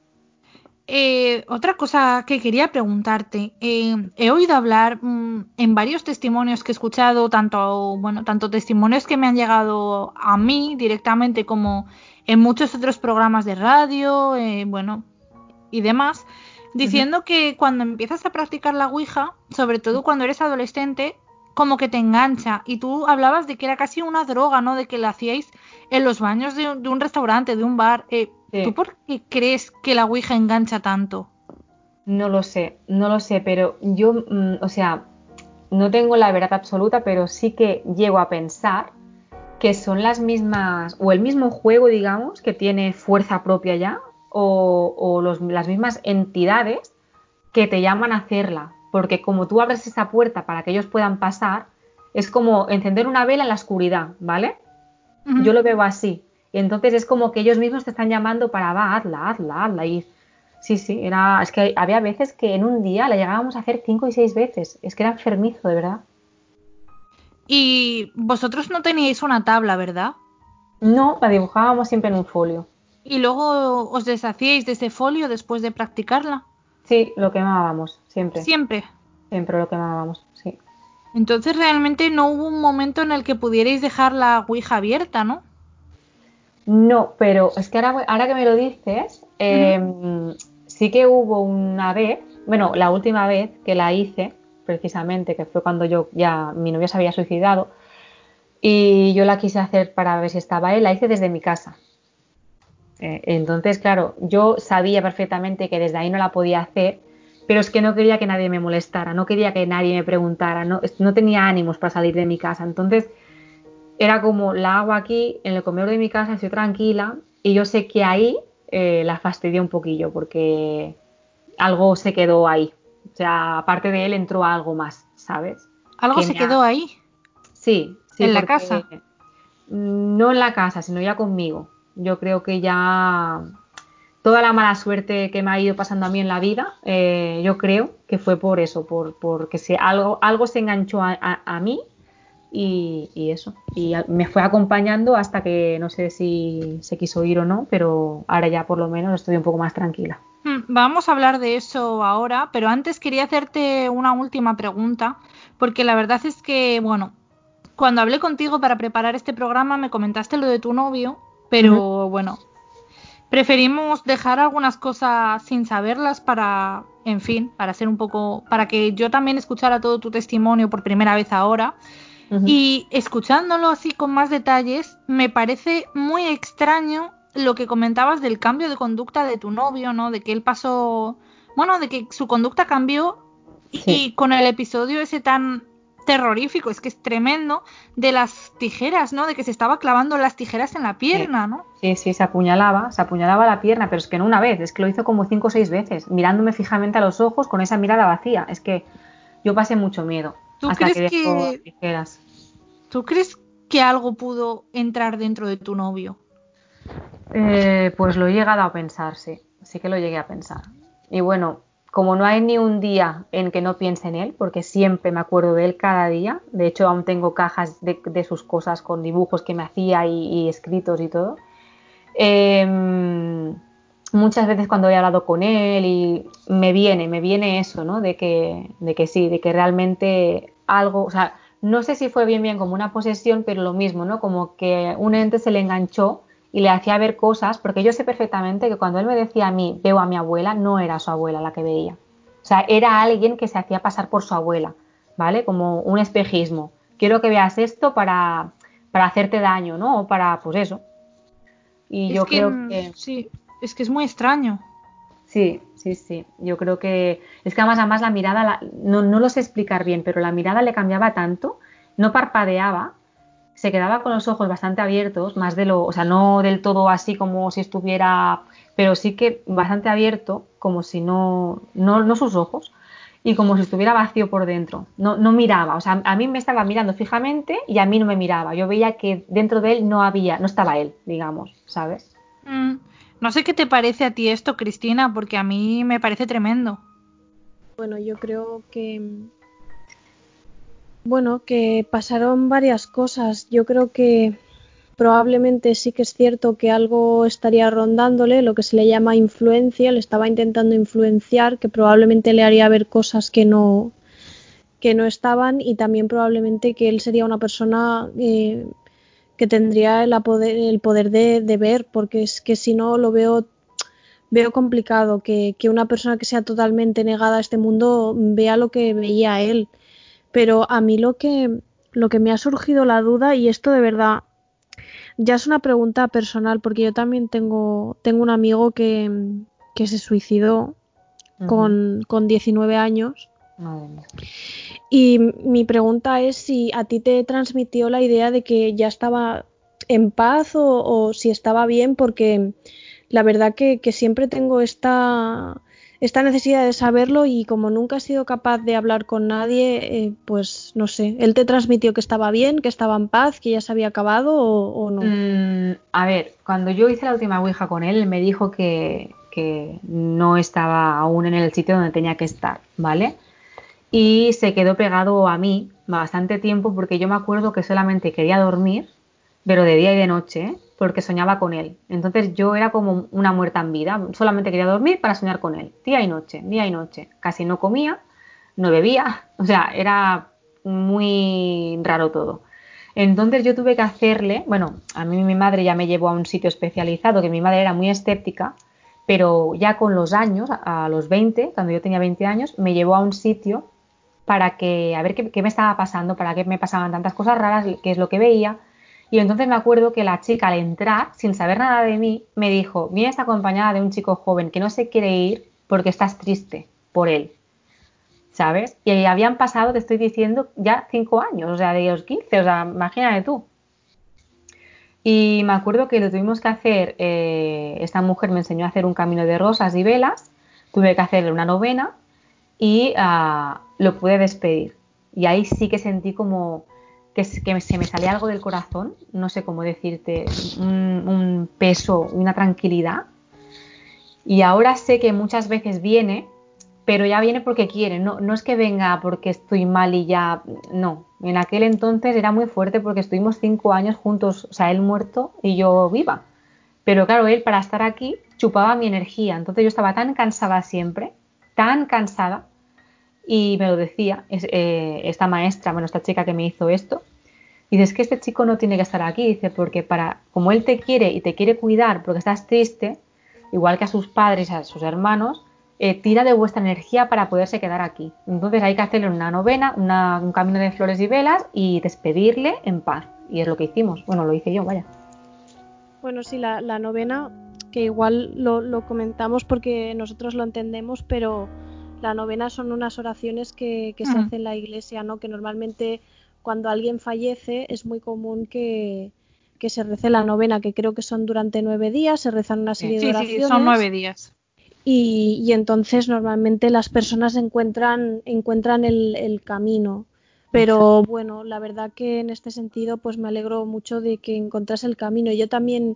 Eh, otra cosa que quería preguntarte, eh, he oído hablar mm, en varios testimonios que he escuchado, tanto, bueno, tanto testimonios que me han llegado a mí directamente como en muchos otros programas de radio, eh, bueno, y demás, diciendo que cuando empiezas a practicar la Ouija, sobre todo cuando eres adolescente, como que te engancha. Y tú hablabas de que era casi una droga, ¿no? De que la hacíais en los baños de, un- de un restaurante, de un bar. Eh, Sí. ¿Tú por qué crees que la Ouija engancha tanto? No lo sé, no lo sé, pero yo, mm, o sea, no tengo la verdad absoluta, pero sí que llego a pensar que son las mismas, o el mismo juego, digamos, que tiene fuerza propia ya, o, o los- las mismas entidades que te llaman a hacerla, porque como tú abres esa puerta para que ellos puedan pasar, es como encender una vela en la oscuridad, ¿vale? Yo lo veo así. Y entonces es como que ellos mismos te están llamando para, va, hazla, hazla, hazla. Y sí, sí, era, es que había veces que en un día la llegábamos a hacer cinco y seis veces. Es que era enfermizo, de verdad. Y vosotros no teníais una tabla, ¿verdad? No, la dibujábamos siempre en un folio. Y luego os deshacíais de ese folio después de practicarla. Sí, lo quemábamos, siempre. Siempre. Siempre lo quemábamos, sí. Entonces realmente no hubo un momento en el que pudierais dejar la Ouija abierta, ¿no? No, pero es que ahora, ahora que me lo dices, em, sí que hubo una vez, bueno, la última vez que la hice, precisamente, que fue cuando yo ya, mi novio se había suicidado, y yo la quise hacer para ver si estaba él, la hice desde mi casa. Eh, entonces, claro, yo sabía perfectamente que desde ahí no la podía hacer, pero es que no quería que nadie me molestara, no quería que nadie me preguntara, no, no tenía ánimos para salir de mi casa. Entonces, era como la hago aquí en el comedor de mi casa, estoy tranquila y yo sé que ahí eh, la fastidié un poquillo porque algo se quedó ahí. O sea, aparte de él entró algo más, ¿sabes? ¿Algo se quedó ahí? Sí, sí. ¿En la casa? No en la casa, sino ya conmigo. Yo creo que ya toda la mala suerte que me ha ido pasando a mí en la vida, eh, yo creo que fue por eso, por porque se, algo, algo se enganchó a mí y, eso. Y me fue acompañando hasta que no sé si se quiso ir o no, pero ahora ya por lo menos estoy un poco más tranquila. Hmm, vamos a hablar de eso ahora, pero antes quería hacerte una última pregunta, porque la verdad es que, bueno, cuando hablé contigo para preparar este programa me comentaste lo de tu novio, pero bueno, preferimos dejar algunas cosas sin saberlas para, en fin, para ser un poco, para que yo también escuchara todo tu testimonio por primera vez ahora. Y escuchándolo así con más detalles, me parece muy extraño lo que comentabas del cambio de conducta de tu novio, ¿no? De que él pasó, bueno, de que su conducta cambió y con el episodio ese tan terrorífico, es que es tremendo, de las tijeras, ¿no? De que se estaba clavando las tijeras en la pierna, ¿no? Sí, sí, se apuñalaba, se apuñalaba la pierna, pero es que no una vez, es que lo hizo como cinco o seis veces, mirándome fijamente a los ojos con esa mirada vacía. Es que yo pasé mucho miedo. ¿Tú crees que, ¿Tú crees que algo pudo entrar dentro de tu novio? Eh, pues lo he llegado a pensar, sí. Sí que lo llegué a pensar. Y bueno, como no hay ni un día en que no piense en él, porque siempre me acuerdo de él cada día, de hecho aún tengo cajas de, sus cosas con dibujos que me hacía y, escritos y todo. Em, muchas veces cuando he hablado con él y me viene, me viene eso, ¿no? De que, de que sí, de que realmente algo, o sea, no sé si fue bien bien como una posesión, pero lo mismo, ¿no? Como que un ente se le enganchó y le hacía ver cosas, porque yo sé perfectamente que cuando él me decía a mí, veo a mi abuela, no era su abuela la que veía. O sea, era alguien que se hacía pasar por su abuela, ¿vale? Como un espejismo. Quiero que veas esto para, para hacerte daño, ¿no? O para, pues eso. Y yo creo que... Sí, es que es muy extraño. Sí, sí, sí. Yo creo que es que además, además la mirada, no, no lo sé explicar bien, pero la mirada le cambiaba tanto, no parpadeaba, se quedaba con los ojos bastante abiertos, más de lo, o sea, no del todo así como si estuviera, pero sí que bastante abierto, como si no, no, no sus ojos, y como si estuviera vacío por dentro. No, no miraba, o sea, a mí me estaba mirando fijamente y a mí no me miraba. Yo veía que dentro de él no había, no estaba él, digamos, ¿sabes? Mm. No sé qué te parece a ti esto, Cristina, porque a mí me parece tremendo. Bueno, yo creo que bueno, que pasaron varias cosas. Yo creo que probablemente sí que es cierto que algo estaría rondándole, lo que se le llama influencia, le estaba intentando influenciar, que probablemente le haría ver cosas que no que no estaban y también probablemente que él sería una persona eh, que tendría el poder, el poder de, ver, porque es que si no lo veo veo complicado que, una persona que sea totalmente negada a este mundo vea lo que veía él. Pero a mí lo que, lo que me ha surgido la duda, y esto de verdad ya es una pregunta personal, porque yo también tengo, tengo un amigo que, que se suicidó con, con 19 años. Y mi pregunta es si a ti te transmitió la idea de que ya estaba en paz o, si estaba bien, porque la verdad que, siempre tengo esta, esta necesidad de saberlo y como nunca he sido capaz de hablar con nadie, eh, pues no sé, él te transmitió que estaba bien, que estaba en paz, que ya se había acabado o, no. Mm, a ver, cuando yo hice la última Ouija con él me dijo que, que no estaba aún en el sitio donde tenía que estar, ¿vale? Y se quedó pegado a mí bastante tiempo porque yo me acuerdo que solamente quería dormir, pero de día y de noche, porque soñaba con él. Entonces yo era como una muerta en vida, solamente quería dormir para soñar con él, día y noche, día y noche. Casi no comía, no bebía, o sea, era muy raro todo. Entonces yo tuve que hacerle, bueno, a mí mi madre ya me llevó a un sitio especializado, que mi madre era muy escéptica, pero ya con los años, a los 20, cuando yo tenía 20 años, me llevó a un sitio para que, a ver qué, me estaba pasando, para qué me pasaban tantas cosas raras, qué es lo que veía. Y entonces me acuerdo que la chica al entrar, sin saber nada de mí, me dijo, vienes acompañada de un chico joven que no se quiere ir porque estás triste por él. ¿sabes? Y habían pasado, te estoy diciendo, ya cinco años, o sea, de los 15, o sea, imagínate tú. Y me acuerdo que lo tuvimos que hacer, eh, esta mujer me enseñó a hacer un camino de rosas y velas, tuve que hacerle una novena y uh, lo pude despedir. Y ahí sí que sentí como que, se me salía algo del corazón, no sé cómo decirte, un, un peso, una tranquilidad. Y ahora sé que muchas veces viene pero ya viene porque quiere, no, no es que venga porque estoy mal y ya, no. En aquel entonces era muy fuerte porque estuvimos cinco años juntos, o sea, él muerto y yo viva. Pero claro, él para estar aquí chupaba mi energía, entonces yo estaba tan cansada siempre, tan cansada, y me lo decía eh, esta maestra, bueno, esta chica que me hizo esto, dice, es que este chico no tiene que estar aquí, dice, porque para, como él te quiere y te quiere cuidar porque estás triste, igual que a sus padres, a sus hermanos, eh, tira de vuestra energía para poderse quedar aquí. Entonces hay que hacerle una novena, un camino de flores y velas y despedirle en paz. Y es lo que hicimos. Bueno, lo hice yo, vaya. Bueno, sí, la, novena, que igual lo, comentamos porque nosotros lo entendemos, pero la novena son unas oraciones que, se hacen en la iglesia, ¿no? Que normalmente cuando alguien fallece es muy común que, se rece la novena, que creo que son durante nueve días, se rezan una serie de oraciones. Sí, son nueve días. Y, entonces normalmente las personas encuentran, encuentran el, camino. Pero bueno, la verdad que en este sentido pues me alegro mucho de que encontrase el camino. Yo también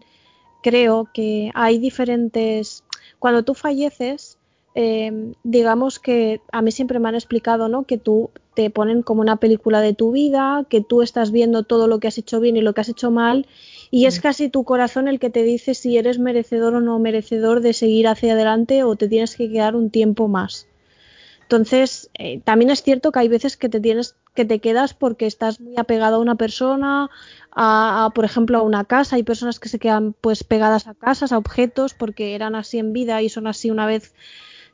creo que hay diferentes... Cuando tú falleces, eh, digamos que a mí siempre me han explicado, ¿no? Que tú te ponen como una película de tu vida, que tú estás viendo todo lo que has hecho bien y lo que has hecho mal y es casi tu corazón el que te dice si eres merecedor o no merecedor de seguir hacia adelante o te tienes que quedar un tiempo más. Entonces, eh, también es cierto que hay veces que te tienes que te quedas porque estás muy apegado a una persona, a, por ejemplo, a una casa. Hay personas que se quedan pues pegadas a casas, a objetos, porque eran así en vida y son así una vez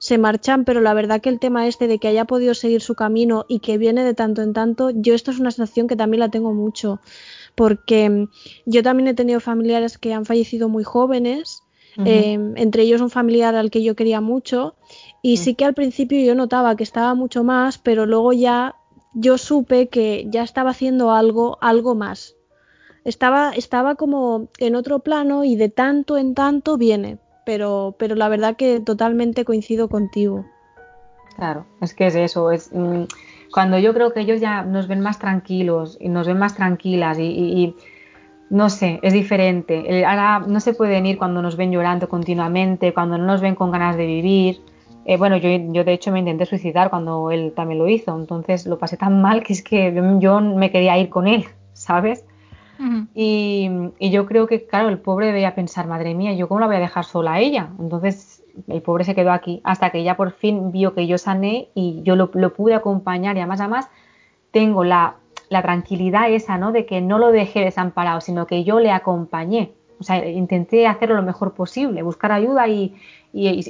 se marchan, pero la verdad que el tema este de que haya podido seguir su camino y que viene de tanto en tanto, yo esto es una sensación que también la tengo mucho porque mm, yo también he tenido familiares que han fallecido muy jóvenes, eh, entre ellos un familiar al que yo quería mucho, y mm. sí que al principio yo notaba que estaba mucho más, pero luego ya yo supe que ya estaba haciendo algo, algo más. Estaba, estaba como en otro plano y de tanto en tanto viene, pero, pero la verdad que totalmente coincido contigo. Claro, es que es eso, es mm, cuando yo creo que ellos ya nos ven más tranquilos y nos ven más tranquilas y, no sé, es diferente. Ahora no se pueden ir cuando nos ven llorando continuamente, cuando no nos ven con ganas de vivir. Eh, bueno, yo, yo, de hecho me intenté suicidar cuando él también lo hizo, entonces lo pasé tan mal que es que yo me quería ir con él, ¿sabes? Y, y, yo creo que, claro, el pobre debía pensar, madre mía, ¿yo cómo la voy a dejar sola a ella? Entonces el pobre se quedó aquí hasta que ya por fin vio que yo sané y yo lo, pude acompañar y además además tengo la, tranquilidad esa, ¿no? De que no lo dejé desamparado, sino que yo le acompañé. O sea, intenté hacerlo lo mejor posible, buscar ayuda y,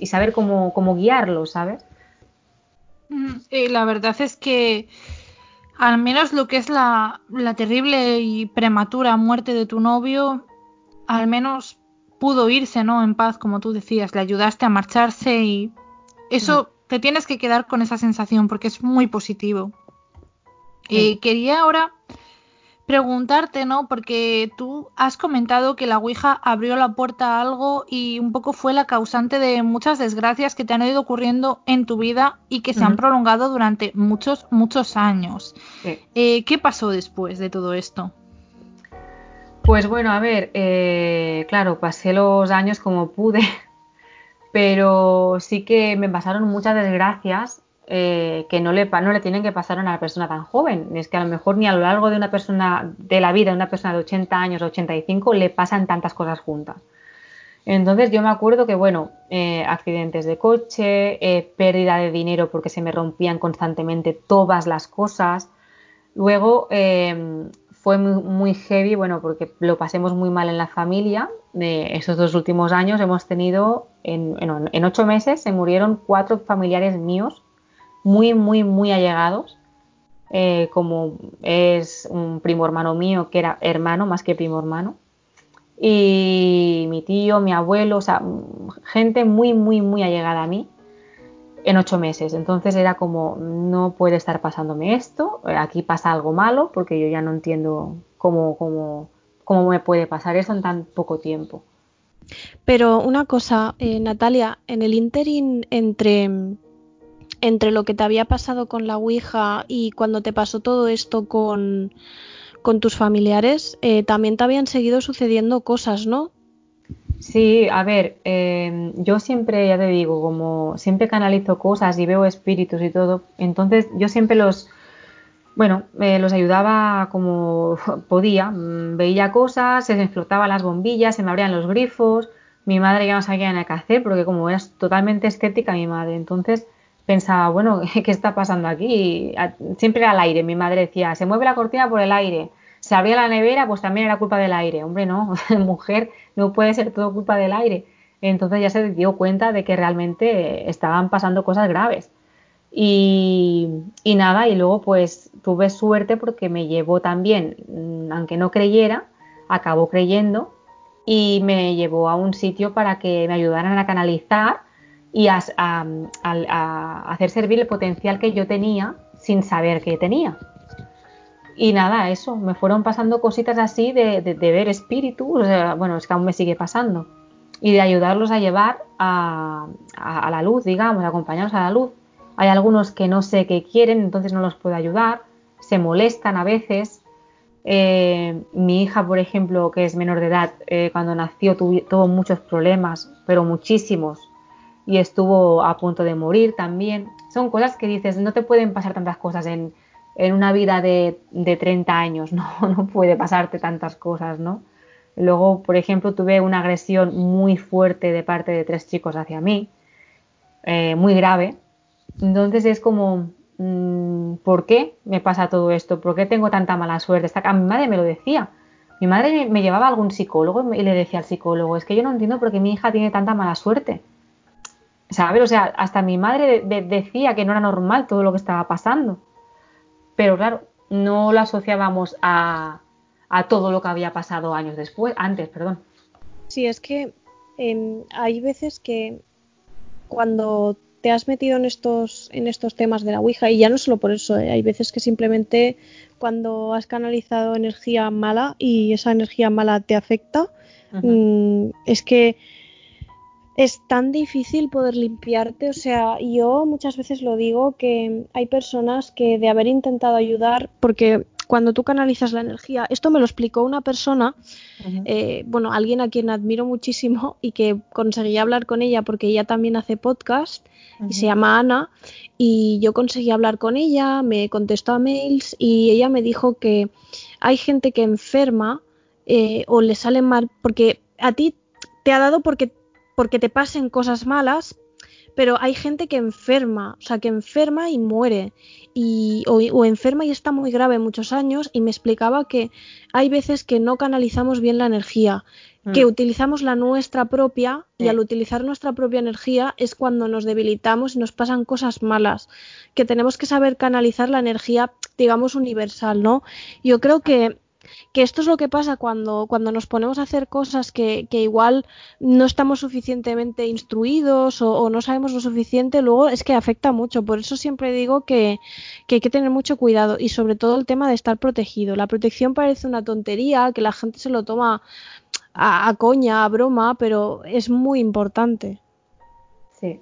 saber cómo, cómo, guiarlo, ¿sabes? Y la verdad es que al menos lo que es la, la terrible y prematura muerte de tu novio, al menos pudo irse, ¿no? En paz, como tú decías, le ayudaste a marcharse y eso te tienes que quedar con esa sensación porque es muy positivo. Y quería ahora preguntarte, ¿no? Porque tú has comentado que la Ouija abrió la puerta a algo y un poco fue la causante de muchas desgracias que te han ido ocurriendo en tu vida y que se han prolongado durante muchos, muchos años. Eh, ¿Qué pasó después de todo esto? Pues bueno, a ver, eh, claro, pasé los años como pude, pero sí que me pasaron muchas desgracias eh, que no le, no le tienen que pasar a una persona tan joven. Es que a lo mejor ni a lo largo de una persona, de la vida de una persona de 80 años o 85 le pasan tantas cosas juntas. Entonces yo me acuerdo que, bueno, eh, accidentes de coche, eh, pérdida de dinero porque se me rompían constantemente todas las cosas. Luego em, fue muy, heavy, bueno, porque lo pasemos muy mal en la familia. De esos dos últimos años hemos tenido, en, en ocho meses se murieron cuatro familiares míos muy, muy, muy allegados, eh, como es un primo hermano mío, que era hermano más que primo hermano, y mi tío, mi abuelo, o sea, gente muy, muy, muy allegada a mí en ocho meses. Entonces era como, no puede estar pasándome esto, aquí pasa algo malo, porque yo ya no entiendo cómo, cómo, cómo me puede pasar eso en tan poco tiempo. Pero una cosa, eh, Natalia, en el interín entre entre lo que te había pasado con la Ouija y cuando te pasó todo esto con, tus familiares, eh, también te habían seguido sucediendo cosas, ¿no? Sí, a ver, em, yo siempre, ya te digo, como siempre canalizo cosas y veo espíritus y todo, entonces yo siempre los, bueno, los ayudaba como podía, mm, veía cosas, se explotaban las bombillas, se me abrían los grifos, mi madre ya no sabía nada que hacer porque como era totalmente escéptica mi madre, entonces pensaba, bueno, ¿qué está pasando aquí? Siempre era el aire. Mi madre decía, se mueve la cortina por el aire. Se abría la nevera, pues también era culpa del aire. Hombre, no, mujer, no puede ser todo culpa del aire. Entonces ya se dio cuenta de que realmente estaban pasando cosas graves. Y, y nada, y luego pues tuve suerte porque me llevó también, mm, aunque no creyera, acabó creyendo y me llevó a un sitio para que me ayudaran a canalizar y a, hacer servir el potencial que yo tenía sin saber que tenía. Y nada, eso, me fueron pasando cositas así de, ver espíritus, bueno, es que aún me sigue pasando, y de ayudarlos a llevar a, la luz, digamos, acompañarlos a la luz. Hay algunos que no sé qué quieren, entonces no los puedo ayudar, se molestan a veces. Eh, mi hija, por ejemplo, que es menor de edad, eh, cuando nació tuvo muchos problemas, pero muchísimos, y estuvo a punto de morir también. Son cosas que dices, no te pueden pasar tantas cosas en, una vida de, de, 30 años, no, no puede pasarte tantas cosas, ¿no? Luego, por ejemplo, tuve una agresión muy fuerte de parte de tres chicos hacia mí, eh, muy grave. Entonces es como, mm, ¿por qué me pasa todo esto? ¿Por qué tengo tanta mala suerte? A mi madre me lo decía. Mi madre me llevaba a algún psicólogo y le decía al psicólogo, es que yo no entiendo por qué mi hija tiene tanta mala suerte. ¿Sabes? O sea, hasta mi madre decía que no era normal todo lo que estaba pasando. Pero claro, no lo asociábamos a, todo lo que había pasado años después, antes, perdón. Sí, es que em, hay veces que cuando te has metido en estos, en estos temas de la Ouija, y ya no solo por eso, ¿eh? hay veces que simplemente cuando has canalizado energía mala y esa energía mala te afecta, mm, es que es tan difícil poder limpiarte. O sea, yo muchas veces lo digo que hay personas que de haber intentado ayudar, porque cuando tú canalizas la energía, esto me lo explicó una persona, eh, bueno, alguien a quien admiro muchísimo y que conseguí hablar con ella porque ella también hace podcast y se llama Ana y yo conseguí hablar con ella, me contestó a mails y ella me dijo que hay gente que enferma eh, o le sale mal porque a ti te ha dado porque porque te pasen cosas malas, pero hay gente que enferma, o sea, que enferma y muere, y, o, enferma y está muy grave muchos años, y me explicaba que hay veces que no canalizamos bien la energía, que mm. utilizamos la nuestra propia, y al utilizar nuestra propia energía es cuando nos debilitamos y nos pasan cosas malas, que tenemos que saber canalizar la energía, digamos, universal, ¿no? Yo creo que que esto es lo que pasa cuando, cuando nos ponemos a hacer cosas que, que igual no estamos suficientemente instruidos o, no sabemos lo suficiente, luego es que afecta mucho. Por eso siempre digo que, que, hay que tener mucho cuidado y sobre todo el tema de estar protegido. La protección parece una tontería, que la gente se lo toma a, a coña, a broma, pero es muy importante. Sí,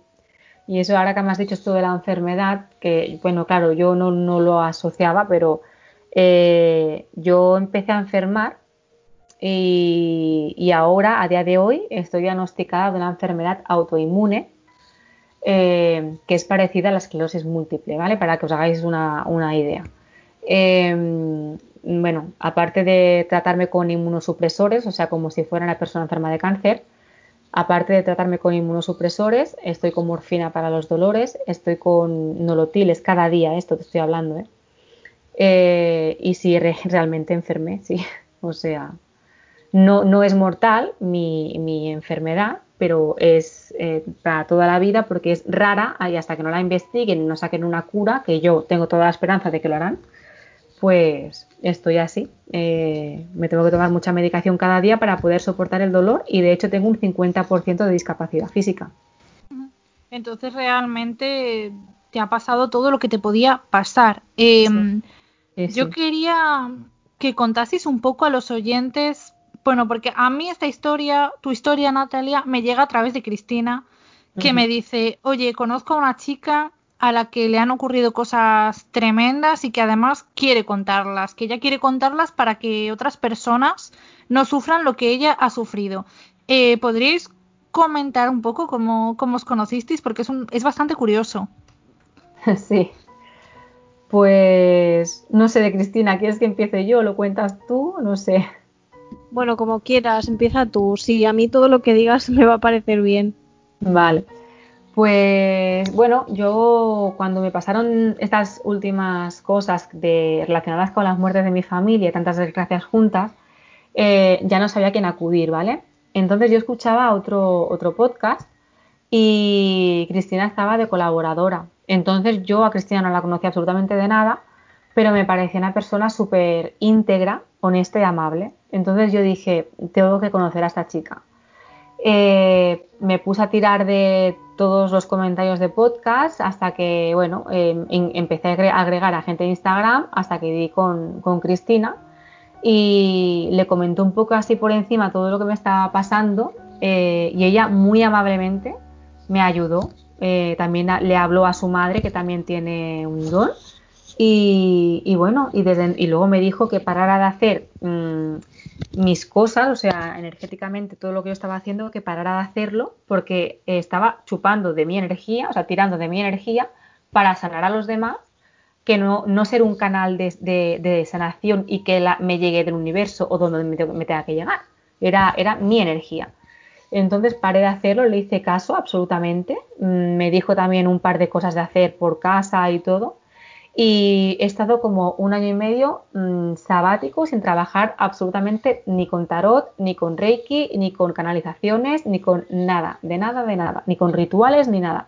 y eso ahora que me has dicho esto de la enfermedad, que bueno, claro, yo no, no lo asociaba, pero eh, yo empecé a enfermar y, ahora, a día de hoy, estoy diagnosticada de una enfermedad autoinmune eh, que es parecida a la esclerosis múltiple, ¿vale? Para que os hagáis una, idea. Em, bueno, aparte de tratarme con inmunosupresores, o sea, como si fuera una persona enferma de cáncer, aparte de tratarme con inmunosupresores, estoy con morfina para los dolores, estoy con nolotiles cada día, esto te estoy hablando, ¿eh? Eh y si realmente enfermé, sí, o sea, no, no es mortal mi, mi enfermedad, pero es eh, para toda la vida porque es rara y hasta que no la investiguen y no saquen una cura, que yo tengo toda la esperanza de que lo harán, pues estoy así. Eh, me tengo que tomar mucha medicación cada día para poder soportar el dolor y de hecho tengo un 50% de discapacidad física. Entonces realmente te ha pasado todo lo que te podía pasar. Yo quería que contases un poco a los oyentes bueno, porque a mí esta historia, tu historia, Natalia, me llega a través de Cristina, que me dice, oye, conozco a una chica a la que le han ocurrido cosas tremendas y que además quiere contarlas, que ella quiere contarlas para que otras personas no sufran lo que ella ha sufrido. Eh, ¿Podríais comentar un poco cómo, cómo os conocisteis? Porque es, un, es bastante curioso. Sí. Pues no sé de Cristina, ¿quieres que empiece yo? ¿Lo cuentas tú? No sé. Bueno, como quieras, empieza tú. Sí, a mí todo lo que digas me va a parecer bien. Vale. Pues bueno, yo cuando me pasaron estas últimas cosas de, relacionadas con las muertes de mi familia y tantas desgracias juntas, eh, ya no sabía a quién acudir, ¿vale? Entonces yo escuchaba otro, otro podcast y Cristina estaba de colaboradora. Entonces yo a Cristina no la conocía absolutamente de nada, pero me parecía una persona súper íntegra, honesta y amable. Entonces yo dije, tengo que conocer a esta chica. Eh, me puse a tirar de todos los comentarios de podcast hasta que, bueno, em, empecé a agregar a gente de Instagram hasta que di con, Cristina y le comenté un poco así por encima todo lo que me estaba pasando eh, y ella muy amablemente me ayudó. Eh, también le habló a su madre que también tiene un don y, bueno, y, luego me dijo que parara de hacer mm, mis cosas, o sea, energéticamente todo lo que yo estaba haciendo, que parara de hacerlo porque estaba chupando de mi energía, o sea, tirando de mi energía para sanar a los demás, que no, no ser un canal de, sanación y que me llegue del universo o donde me, tenga que llegar. Era, era mi energía. Entonces paré de hacerlo, le hice caso absolutamente. Mm, me dijo también un par de cosas de hacer por casa y todo y he estado como un año y medio mm, sabático sin trabajar absolutamente ni con tarot, ni con reiki, ni con canalizaciones, ni con nada, de nada, de nada, ni con rituales, ni nada.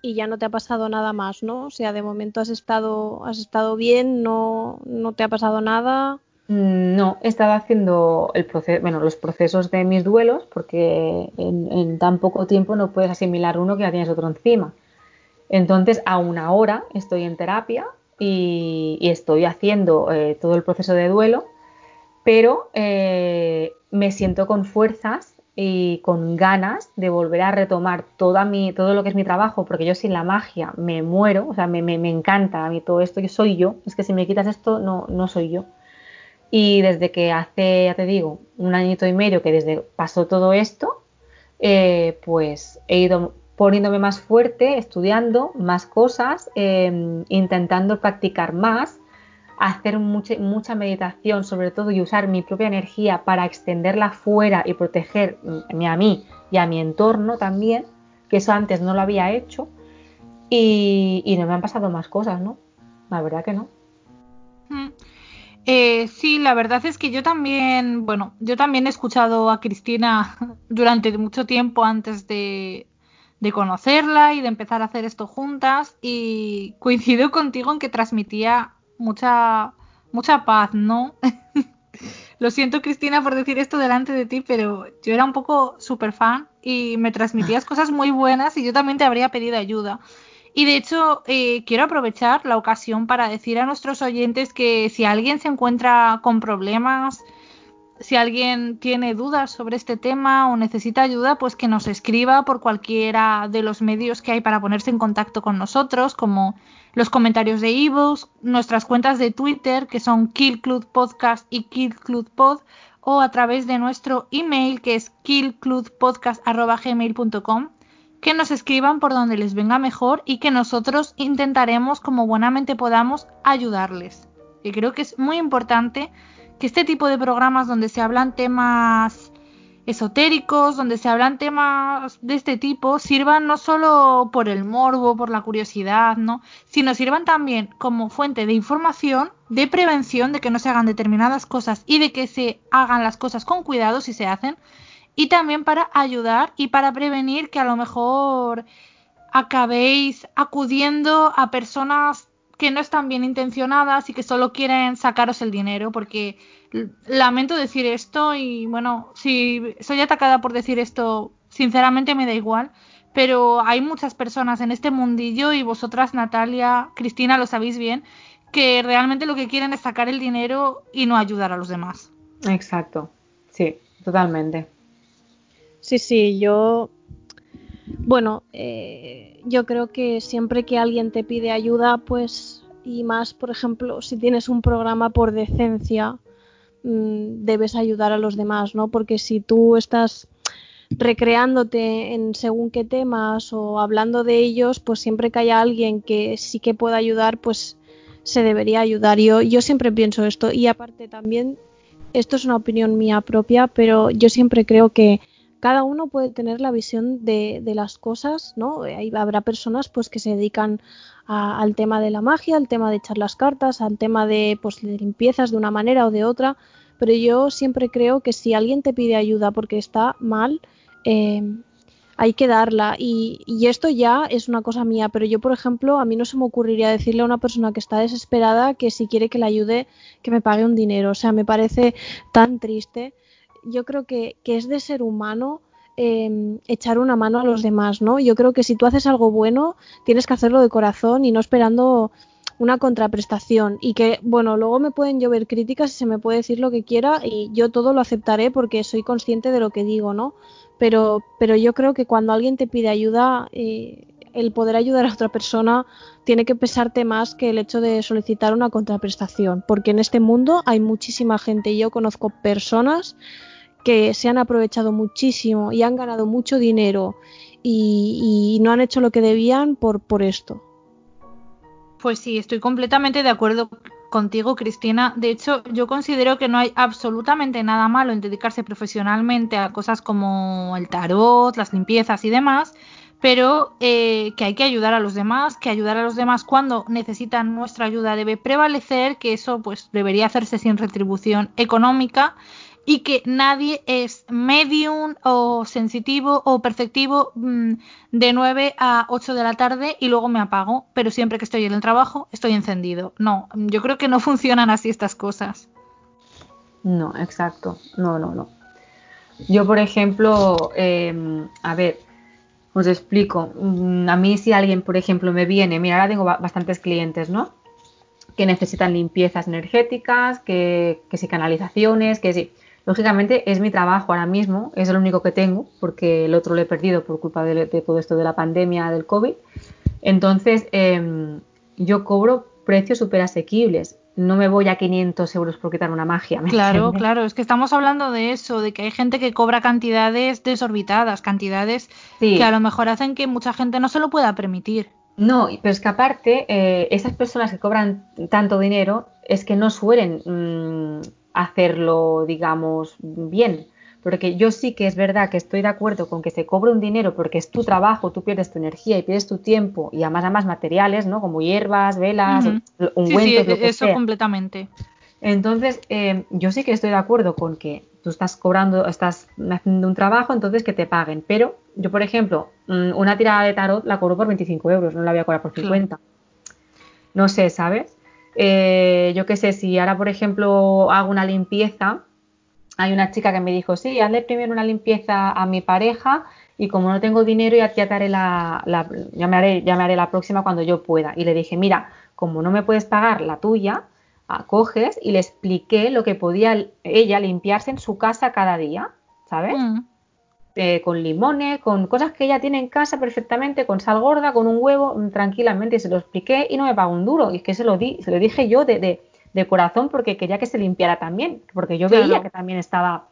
Y ya no te ha pasado nada más, ¿no? O sea, de momento has estado, has estado bien, no, no te ha pasado nada. Mm, no, he estado haciendo el proceso, bueno, los procesos de mis duelos, porque en, tan poco tiempo no puedes asimilar uno que ya tienes otro encima. Entonces, aún ahora estoy en terapia y, estoy haciendo eh, todo el proceso de duelo, pero eh, me siento con fuerzas y con ganas de volver a retomar toda mi, todo lo que es mi trabajo, porque yo sin la magia me muero, o sea, me, encanta a mí todo esto, yo soy yo, es que si me quitas esto no, no soy yo. Y desde que hace, ya te digo, un añito y medio que desde pasó todo esto, eh, pues he ido poniéndome más fuerte, estudiando más cosas, em, intentando practicar más, hacer mucha, meditación sobre todo y usar mi propia energía para extenderla fuera y protegerme a mí y a mi entorno también, que eso antes no lo había hecho y, no me han pasado más cosas, ¿no? La verdad que no. Mm. Eh, sí, la verdad es que yo también, bueno, yo también he escuchado a Cristina durante mucho tiempo antes de, de conocerla y de empezar a hacer esto juntas y coincido contigo en que transmitía mucha mucha paz, ¿no? Lo siento Cristina por decir esto delante de ti, pero yo era un poco súper fan y me transmitías cosas muy buenas y yo también te habría pedido ayuda. Y de hecho, eh, quiero aprovechar la ocasión para decir a nuestros oyentes que si alguien se encuentra con problemas, si alguien tiene dudas sobre este tema o necesita ayuda, pues que nos escriba por cualquiera de los medios que hay para ponerse en contacto con nosotros, como los comentarios de ebooks, nuestras cuentas de Twitter, que son Podcast y KillClubPod, o a través de nuestro email, que es killclubpodcast.gmail.com, que nos escriban por donde les venga mejor y que nosotros intentaremos, como buenamente podamos, ayudarles. Y creo que es muy importante que este tipo de programas donde se hablan temas esotéricos, donde se hablan temas de este tipo, sirvan no solo por el morbo, por la curiosidad, ¿no? Sino sirvan también como fuente de información, de prevención, de que no se hagan determinadas cosas y de que se hagan las cosas con cuidado si se hacen, y también para ayudar y para prevenir que a lo mejor acabéis acudiendo a personas que no están bien intencionadas y que solo quieren sacaros el dinero, porque lamento decir esto y bueno, si soy atacada por decir esto, sinceramente me da igual, pero hay muchas personas en este mundillo y vosotras, Natalia, Cristina, lo sabéis bien, que realmente lo que quieren es sacar el dinero y no ayudar a los demás. Exacto, sí, totalmente. Sí, sí, yo, bueno, eh, yo creo que siempre que alguien te pide ayuda, pues, y más, por ejemplo, si tienes un programa por decencia, Mm, debes ayudar a los demás, ¿no? Porque si tú estás recreándote en según qué temas o hablando de ellos, pues siempre que haya alguien que sí que pueda ayudar, pues se debería ayudar. Yo, yo siempre pienso esto y aparte también, esto es una opinión mía propia, pero yo siempre creo que cada uno puede tener la visión de, de las cosas, ¿no? Ahí habrá personas pues que se dedican al tema de la magia, al tema de echar las cartas, al tema de, pues, de limpiezas de una manera o de otra, pero yo siempre creo que si alguien te pide ayuda porque está mal, eh, hay que darla. Y, y, esto ya es una cosa mía, pero yo, por ejemplo, a mí no se me ocurriría decirle a una persona que está desesperada que si quiere que le ayude, que me pague un dinero. O sea, me parece tan triste. Yo creo que, que es de ser humano Em, echar una mano a los demás, ¿no? Yo creo que si tú haces algo bueno, tienes que hacerlo de corazón y no esperando una contraprestación y que, bueno, luego me pueden llover críticas y se me puede decir lo que quiera y yo todo lo aceptaré porque soy consciente de lo que digo, ¿no? Pero, pero yo creo que cuando alguien te pide ayuda, eh, el poder ayudar a otra persona tiene que pesarte más que el hecho de solicitar una contraprestación, porque en este mundo hay muchísima gente yo conozco personas que se han aprovechado muchísimo y han ganado mucho dinero y, no han hecho lo que debían por, por esto. Pues sí, estoy completamente de acuerdo contigo, Cristina. De hecho, yo considero que no hay absolutamente nada malo en dedicarse profesionalmente a cosas como el tarot, las limpiezas y demás, pero eh, que hay que ayudar a los demás, que ayudar a los demás cuando necesitan nuestra ayuda debe prevalecer, que eso pues debería hacerse sin retribución económica y que nadie es medium o sensitivo o perceptivo mm, de 9 a 8 de la tarde y luego me apago, pero siempre que estoy en el trabajo estoy encendido. No, yo creo que no funcionan así estas cosas. No, exacto. No, no, no. Yo, por ejemplo, em, a ver, os explico. Mm, a mí si alguien, por ejemplo, me viene, mira, ahora tengo bastantes clientes, ¿no? Que necesitan limpiezas energéticas, que, que si canalizaciones, que si Lógicamente es mi trabajo ahora mismo, es el único que tengo, porque el otro lo he perdido por culpa de, todo esto de la pandemia del COVID. Entonces, em, yo cobro precios súper asequibles. No me voy a 500 euros por quitar una magia. claro, claro, es que estamos hablando de eso, de que hay gente que cobra cantidades desorbitadas, cantidades que a lo mejor hacen que mucha gente no se lo pueda permitir. No, pero es que aparte, eh, esas personas que cobran tanto dinero es que no suelen mm, hacerlo, digamos, bien. Porque yo sí que es verdad que estoy de acuerdo con que se cobre un dinero porque es tu trabajo, tú pierdes tu energía y pierdes tu tiempo y además más materiales, ¿no? Como hierbas, velas, un ungüentos, sí, eso completamente. Entonces, eh, yo sí que estoy de acuerdo con que tú estás cobrando, estás haciendo un trabajo, entonces que te paguen. Pero yo, por ejemplo, mm, una tirada de tarot la cobro por 25 euros, no la voy a cobrar por 50. No sé, ¿sabes? Eh, yo qué sé, si ahora, por ejemplo, hago una limpieza, hay una chica que me dijo, sí, hazle primero una limpieza a mi pareja y como no tengo dinero ya, te haré la, ya, me haré, ya me haré la próxima cuando yo pueda. Y le dije, mira, como no me puedes pagar la tuya, coges y le expliqué lo que podía ella limpiarse en su casa cada día, ¿sabes? Mm. Eh, con limones, con cosas que ella tiene en casa perfectamente, con sal gorda, con un huevo, mm, tranquilamente, y se lo expliqué y no me pagó un duro. Y es que se lo di, se lo dije yo de, de, corazón porque quería que se limpiara también, porque yo veía que también estaba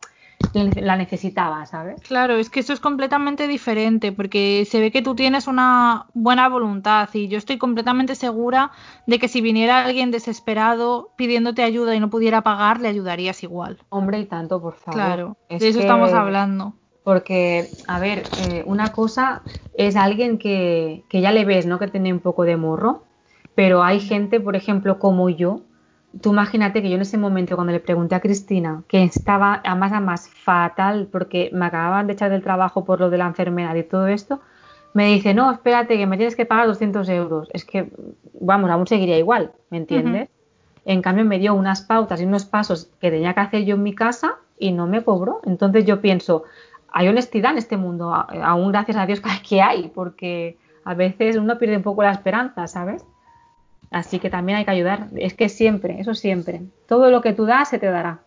la necesitaba, ¿sabes? Claro, es que eso es completamente diferente, porque se ve que tú tienes una buena voluntad y yo estoy completamente segura de que si viniera alguien desesperado pidiéndote ayuda y no pudiera pagar, le ayudarías igual. Hombre, y tanto, por favor. Claro, de eso estamos hablando. Porque, a ver, eh, una cosa es alguien que, que ya le ves, ¿no? Que tiene un poco de morro, pero hay gente, por ejemplo, como yo, tú imagínate que yo en ese momento cuando le pregunté a Cristina que estaba a más a más fatal porque me acababan de echar del trabajo por lo de la enfermedad y todo esto, me dice, no, espérate, que me tienes que pagar 200 euros. Es que, vamos, aún seguiría igual, ¿me entiendes? En cambio, me dio unas pautas y unos pasos que tenía que hacer yo en mi casa y no me cobró. Entonces yo pienso, hay honestidad en este mundo, aún gracias a Dios que hay, porque a veces uno pierde un poco la esperanza, ¿sabes? Así que también hay que ayudar. Es que siempre, eso siempre. Todo lo que tú das se te dará.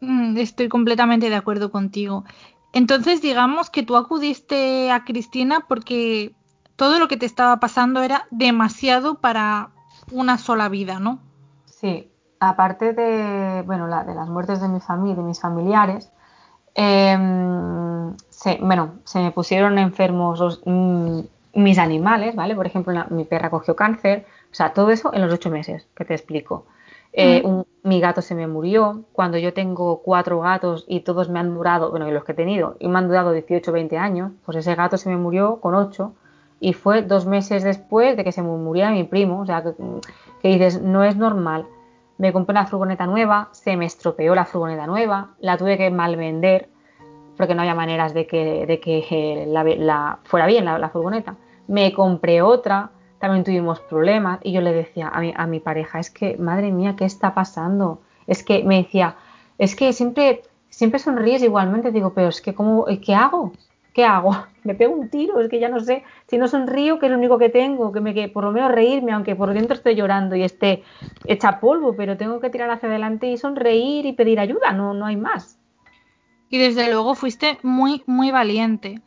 Mm, estoy completamente de acuerdo contigo. Entonces, digamos que tú acudiste a Cristina porque todo lo que te estaba pasando era demasiado para una sola vida, ¿no? Sí, aparte de, bueno, la, de las muertes de mi familia, de mis familiares, em, bueno, se me pusieron enfermos mm, mis animales, ¿vale? Por ejemplo, mi perra cogió cáncer, o sea, todo eso en los ocho meses, que te explico. Eh, mi gato se me murió. Cuando yo tengo cuatro gatos y todos me han durado, bueno, y los que he tenido, y me han durado 18 o 20 años, pues ese gato se me murió con ocho y fue dos meses después de que se me muriera mi primo. O sea, que, que dices, no es normal. Me compré una furgoneta nueva, se me estropeó la furgoneta nueva, la tuve que mal vender porque no había maneras de que, de que la, fuera bien la furgoneta. Me compré otra también tuvimos problemas y yo le decía a mi, a mi pareja, es que, madre mía, ¿qué está pasando? Es que me decía, es que siempre, siempre sonríes igualmente, digo, pero es que, ¿cómo, ¿qué hago? ¿Qué hago? Me pego un tiro, es que ya no sé, si no sonrío, que es lo único que tengo, que me que por lo menos reírme, aunque por dentro esté llorando y esté hecha polvo, pero tengo que tirar hacia adelante y sonreír y pedir ayuda, no, no hay más. Y desde luego fuiste muy, muy valiente,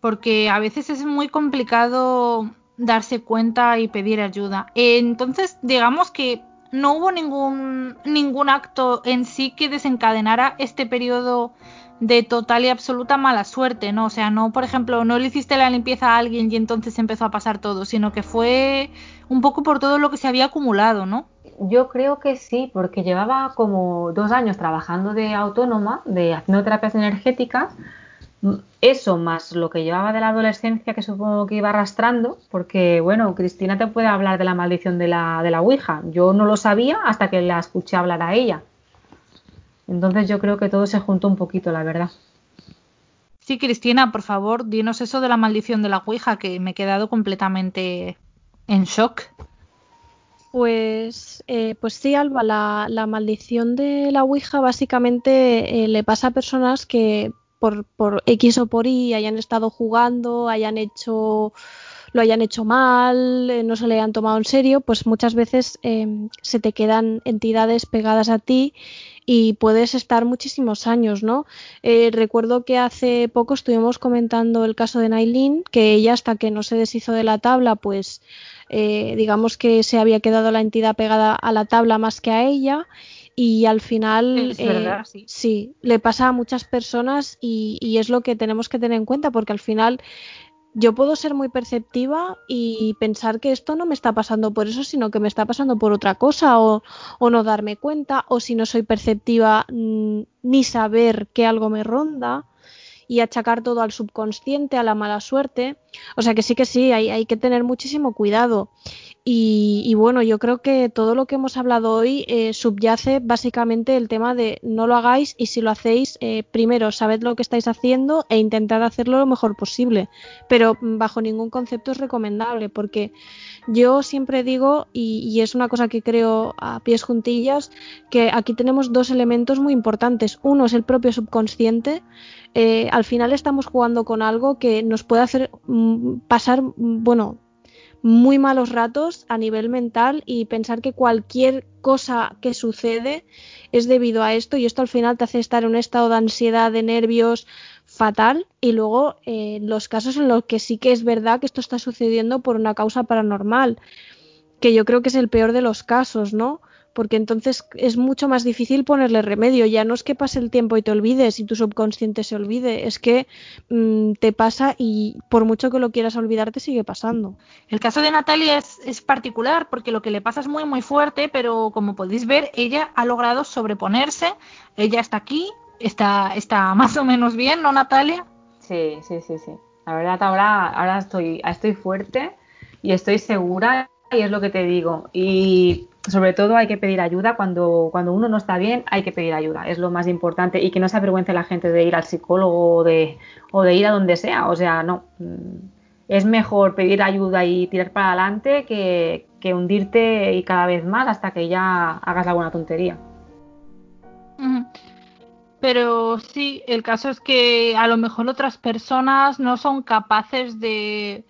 porque a veces es muy complicado darse cuenta y pedir ayuda. Entonces, digamos que no hubo ningún, ningún acto en sí que desencadenara este periodo de total y absoluta mala suerte, ¿no? O sea, no, por ejemplo, no le hiciste la limpieza a alguien y entonces empezó a pasar todo, sino que fue un poco por todo lo que se había acumulado, ¿no? Yo creo que sí, porque llevaba como dos años trabajando de autónoma, de haciendo terapias energéticas, eso más lo que llevaba de la adolescencia que supongo que iba arrastrando, porque bueno, Cristina te puede hablar de la maldición de la, de la Ouija. Yo no lo sabía hasta que la escuché hablar a ella. Entonces yo creo que todo se juntó un poquito, la verdad. Sí, Cristina, por favor, dinos eso de la maldición de la Ouija, que me he quedado completamente en shock. Pues, eh, pues sí, Alba, la, la, maldición de la Ouija básicamente eh, le pasa a personas que por, por X o por Y hayan estado jugando, hayan hecho lo hayan hecho mal, eh, no se le hayan tomado en serio, pues muchas veces eh, se te quedan entidades pegadas a ti y puedes estar muchísimos años, ¿no? Eh, recuerdo que hace poco estuvimos comentando el caso de Nailin, que ella hasta que no se deshizo de la tabla, pues digamos que se había quedado la entidad pegada a la tabla más que a ella y al final eh, sí. le pasa a muchas personas y, y, es lo que tenemos que tener en cuenta porque al final yo puedo ser muy perceptiva y pensar que esto no me está pasando por eso sino que me está pasando por otra cosa o, o no darme cuenta o si no soy perceptiva mm, ni saber que algo me ronda y achacar todo al subconsciente, a la mala suerte. O sea que sí que sí, hay, hay que tener muchísimo cuidado. Y, bueno, yo creo que todo lo que hemos hablado hoy eh, subyace básicamente el tema de no lo hagáis y si lo hacéis, eh, primero sabed lo que estáis haciendo e intentad hacerlo lo mejor posible, pero bajo ningún concepto es recomendable porque yo siempre digo, y, es una cosa que creo a pies juntillas, que aquí tenemos dos elementos muy importantes. Uno es el propio subconsciente. Eh, al final estamos jugando con algo que nos puede hacer mm, pasar, mm, bueno, muy malos ratos a nivel mental y pensar que cualquier cosa que sucede es debido a esto y esto al final te hace estar en un estado de ansiedad, de nervios fatal y luego eh, los casos en los que sí que es verdad que esto está sucediendo por una causa paranormal que yo creo que es el peor de los casos, ¿no? Porque entonces es mucho más difícil ponerle remedio. Ya no es que pase el tiempo y te olvides y tu subconsciente se olvide, es que mm, te pasa y por mucho que lo quieras olvidar te sigue pasando. El caso de Natalia es, es particular porque lo que le pasa es muy muy fuerte, pero como podéis ver, ella ha logrado sobreponerse, ella está aquí, está, está más o menos bien, ¿no, Natalia? Sí, sí, sí, sí. La verdad, ahora, ahora estoy, estoy fuerte y estoy segura y es lo que te digo. Y sobre todo hay que pedir ayuda cuando, cuando uno no está bien, hay que pedir ayuda. Es lo más importante y que no se avergüence la gente de ir al psicólogo o de, o de ir a donde sea. O sea, no. Mm, es mejor pedir ayuda y tirar para adelante que, que hundirte y cada vez más hasta que ya hagas alguna tontería. Pero sí, el caso es que a lo mejor otras personas no son capaces de,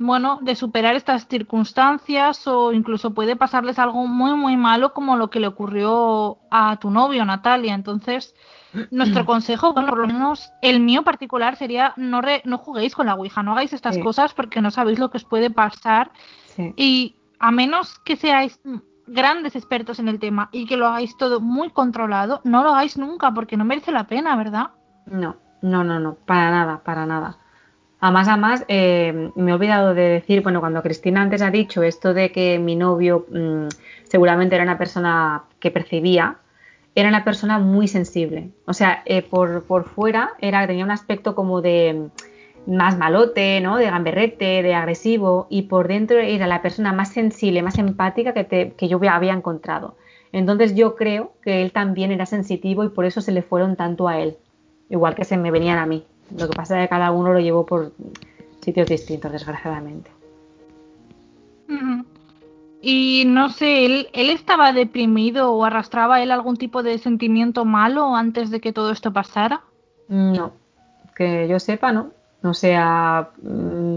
bueno, de superar estas circunstancias o incluso puede pasarles algo muy, muy malo como lo que le ocurrió a tu novio, Natalia. Entonces, nuestro consejo, bueno, por lo menos el mío particular sería no, no juguéis con la Ouija, no hagáis estas cosas porque no sabéis lo que os puede pasar. Y a menos que seáis grandes expertos en el tema y que lo hagáis todo muy controlado, no lo hagáis nunca porque no merece la pena, ¿verdad? No, no, no, no, para nada, para nada. Además, además, eh, me he olvidado de decir, bueno, cuando Cristina antes ha dicho esto de que mi novio mm, seguramente era una persona que percibía, era una persona muy sensible. O sea, eh, por, por fuera era, tenía un aspecto como de más malote, ¿no? De gamberrete, de agresivo, y por dentro era la persona más sensible, más empática que, te, que yo había encontrado. Entonces yo creo que él también era sensitivo y por eso se le fueron tanto a él, igual que se me venían a mí. Lo que pasa es que cada uno lo llevó por sitios distintos, desgraciadamente. Y no sé, ¿él, ¿él estaba deprimido o arrastraba él algún tipo de sentimiento malo antes de que todo esto pasara? No, que yo sepa, no. O sea, mm,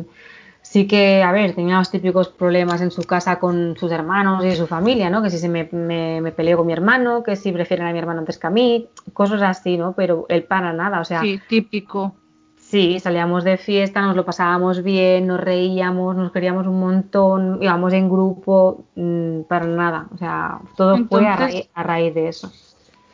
sí que, a ver, tenía los típicos problemas en su casa con sus hermanos y su familia, ¿no? Que si se me, me, peleó con mi hermano, que si prefieren a mi hermano antes que a mí, cosas así, ¿no? Pero él para nada, o sea. Sí, típico. Sí, salíamos de fiesta, nos lo pasábamos bien, nos reíamos, nos queríamos un montón, íbamos en grupo, mm, para nada. O sea, todo fue a, a raíz de eso.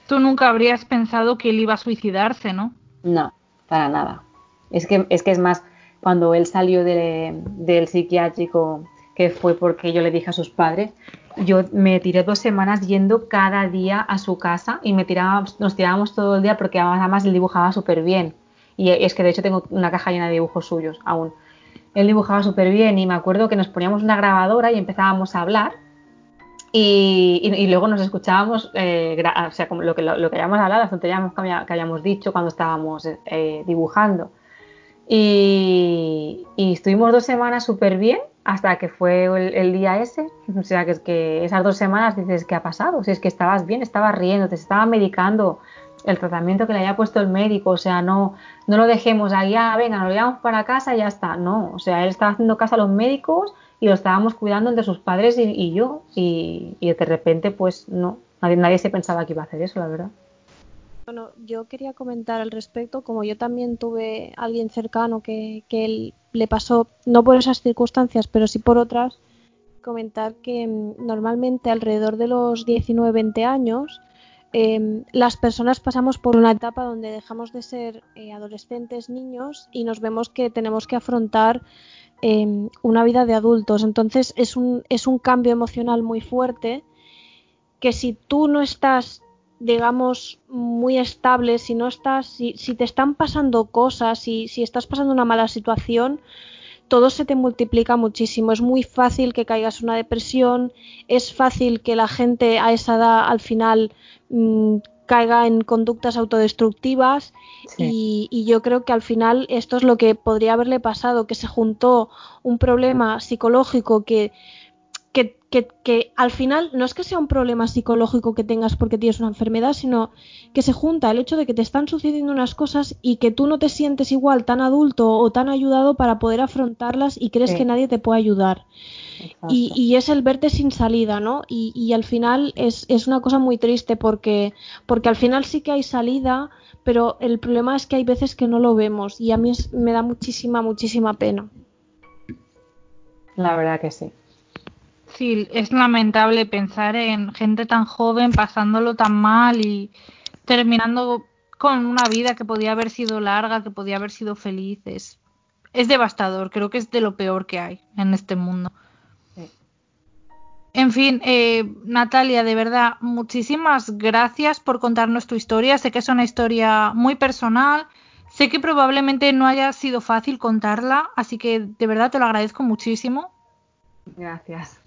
Tú nunca habrías pensado que él iba a suicidarse, ¿no? No, para nada. Es que es, que es más, cuando él salió del psiquiátrico, que fue porque yo le dije a sus padres, yo me tiré dos semanas yendo cada día a su casa y me tirábamos, nos tirábamos todo el día porque además él dibujaba súper bien. Y es que de hecho tengo una caja llena de dibujos suyos aún. Él dibujaba súper bien y me acuerdo que nos poníamos una grabadora y empezábamos a hablar y, luego nos escuchábamos, eh, o sea, lo que, lo, que habíamos hablado, las tonterías que, habíamos dicho cuando estábamos eh, dibujando. Y, estuvimos dos semanas súper bien hasta que fue el, día ese. O sea, que, que esas dos semanas dices, ¿qué ha pasado? Si es que estabas bien, estabas riendo, te estaba medicando el tratamiento que le había puesto el médico. O sea, no, no lo dejemos ahí, ah, venga, nos llevamos para casa y ya está. No, o sea, él estaba haciendo caso a los médicos y lo estábamos cuidando entre sus padres y, yo. Y, de repente, pues no, nadie, nadie se pensaba que iba a hacer eso, la verdad. Bueno, yo quería comentar al respecto, como yo también tuve alguien cercano que, que le pasó, no por esas circunstancias, pero sí por otras, comentar que mm, normalmente alrededor de los 19-20 años em, las personas pasamos por una etapa donde dejamos de ser eh, adolescentes, niños y nos vemos que tenemos que afrontar em, una vida de adultos. Entonces es un, es un cambio emocional muy fuerte que si tú no estás digamos, muy estable, si no estás, si, si te están pasando cosas, si, si estás pasando una mala situación, todo se te multiplica muchísimo. Es muy fácil que caigas en una depresión, es fácil que la gente a esa edad al final mm, caiga en conductas autodestructivas y, y, yo creo que al final esto es lo que podría haberle pasado, que se juntó un problema psicológico que que, al final no es que sea un problema psicológico que tengas porque tienes una enfermedad, sino que se junta el hecho de que te están sucediendo unas cosas y que tú no te sientes igual tan adulto o tan ayudado para poder afrontarlas y crees que nadie te puede ayudar. Y, es el verte sin salida, ¿no? Y, al final es, es, una cosa muy triste porque, porque al final sí que hay salida, pero el problema es que hay veces que no lo vemos y a mí me da muchísima, muchísima pena. La verdad que sí. Sí, es lamentable pensar en gente tan joven pasándolo tan mal y terminando con una vida que podía haber sido larga, que podía haber sido feliz. Es, devastador, creo que es de lo peor que hay en este mundo. En fin, eh, Natalia, de verdad, muchísimas gracias por contarnos tu historia. Sé que es una historia muy personal, sé que probablemente no haya sido fácil contarla, así que de verdad te lo agradezco muchísimo. Gracias.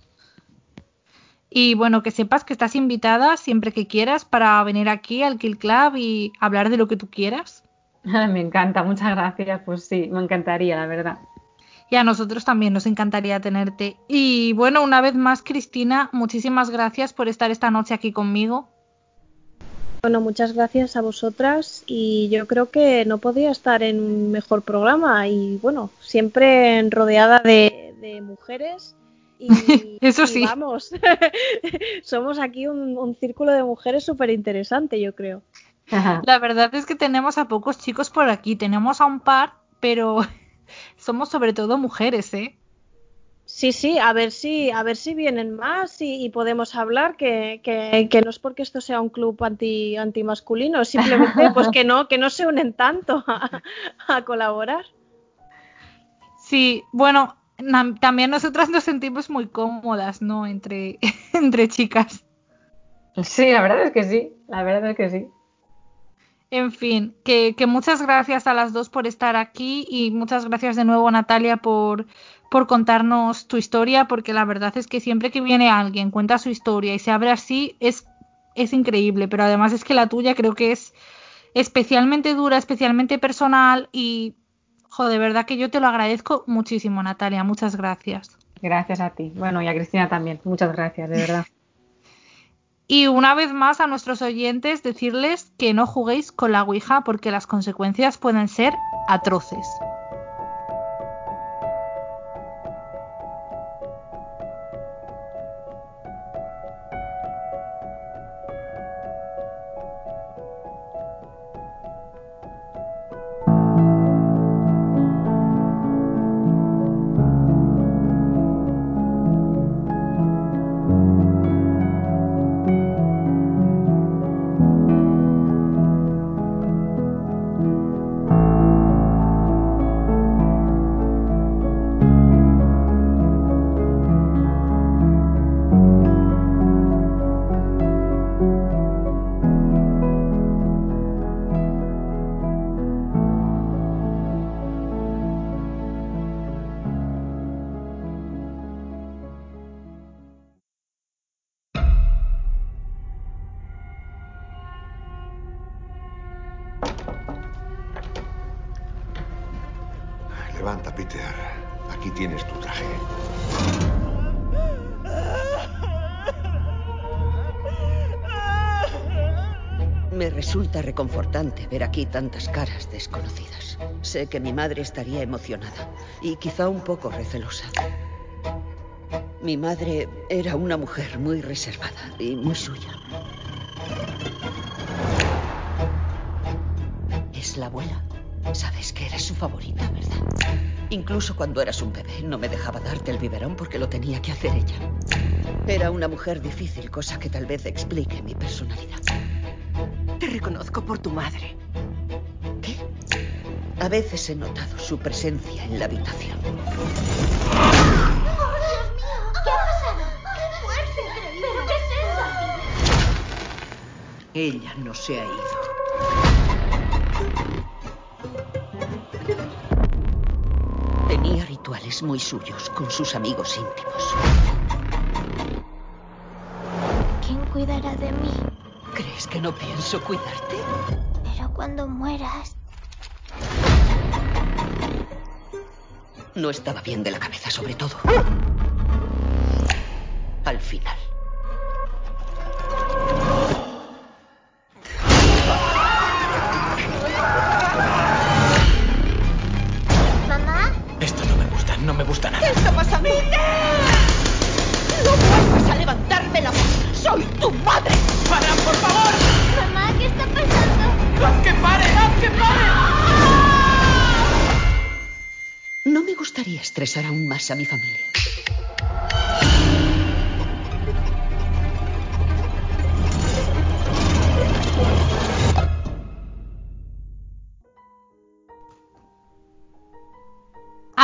Y bueno, que sepas que estás invitada siempre que quieras para venir aquí al Kill Club y hablar de lo que tú quieras. me encanta, muchas gracias. Pues sí, me encantaría, la verdad. Y a nosotros también nos encantaría tenerte. Y bueno, una vez más, Cristina, muchísimas gracias por estar esta noche aquí conmigo. Bueno, muchas gracias a vosotras y yo creo que no podría estar en un mejor programa y bueno, siempre rodeada de, de mujeres y, Eso sí. vamos, somos aquí un, círculo de mujeres súper interesante, yo creo. La verdad es que tenemos a pocos chicos por aquí, tenemos a un par, pero somos sobre todo mujeres, ¿eh? Sí, sí, a ver si, a ver si vienen más y, podemos hablar, que, que, no es porque esto sea un club anti, anti masculino, simplemente pues que no, que no se unen tanto a colaborar. Sí, bueno, también nosotras nos sentimos muy cómodas, ¿no? Entre, entre chicas. Sí, la verdad es que sí, la verdad es que sí. En fin, que, muchas gracias a las dos por estar aquí y muchas gracias de nuevo Natalia por, por contarnos tu historia, porque la verdad es que siempre que viene alguien, cuenta su historia y se abre así, es, es increíble, pero además es que la tuya creo que es especialmente dura, especialmente personal y de verdad que yo te lo agradezco muchísimo, Natalia. Muchas gracias. Gracias a ti. Bueno, y a Cristina también. Muchas gracias, de verdad. y una vez más a nuestros oyentes decirles que no juguéis con la Ouija porque las consecuencias pueden ser atroces. Reconfortante ver aquí tantas caras desconocidas. Sé que mi madre estaría emocionada y quizá un poco recelosa. Mi madre era una mujer muy reservada y muy suya. Es la abuela. Sabes que eres su favorita, ¿verdad? Incluso cuando eras un bebé no me dejaba darte el biberón porque lo tenía que hacer ella. Era una mujer difícil, cosa que tal vez explique mi personalidad. Te reconozco por tu madre. ¿Qué? A veces he notado su presencia en la habitación. ¡Oh, Dios mío! ¿Qué ha pasado? ¡Qué fuerte! ¿Pero qué es eso? Ella no se ha ido. Tenía rituales muy suyos con sus amigos íntimos. ¿Quién cuidará de mí? ¿Crees que no pienso cuidarte? Pero cuando mueras... No estaba bien de la cabeza, sobre todo.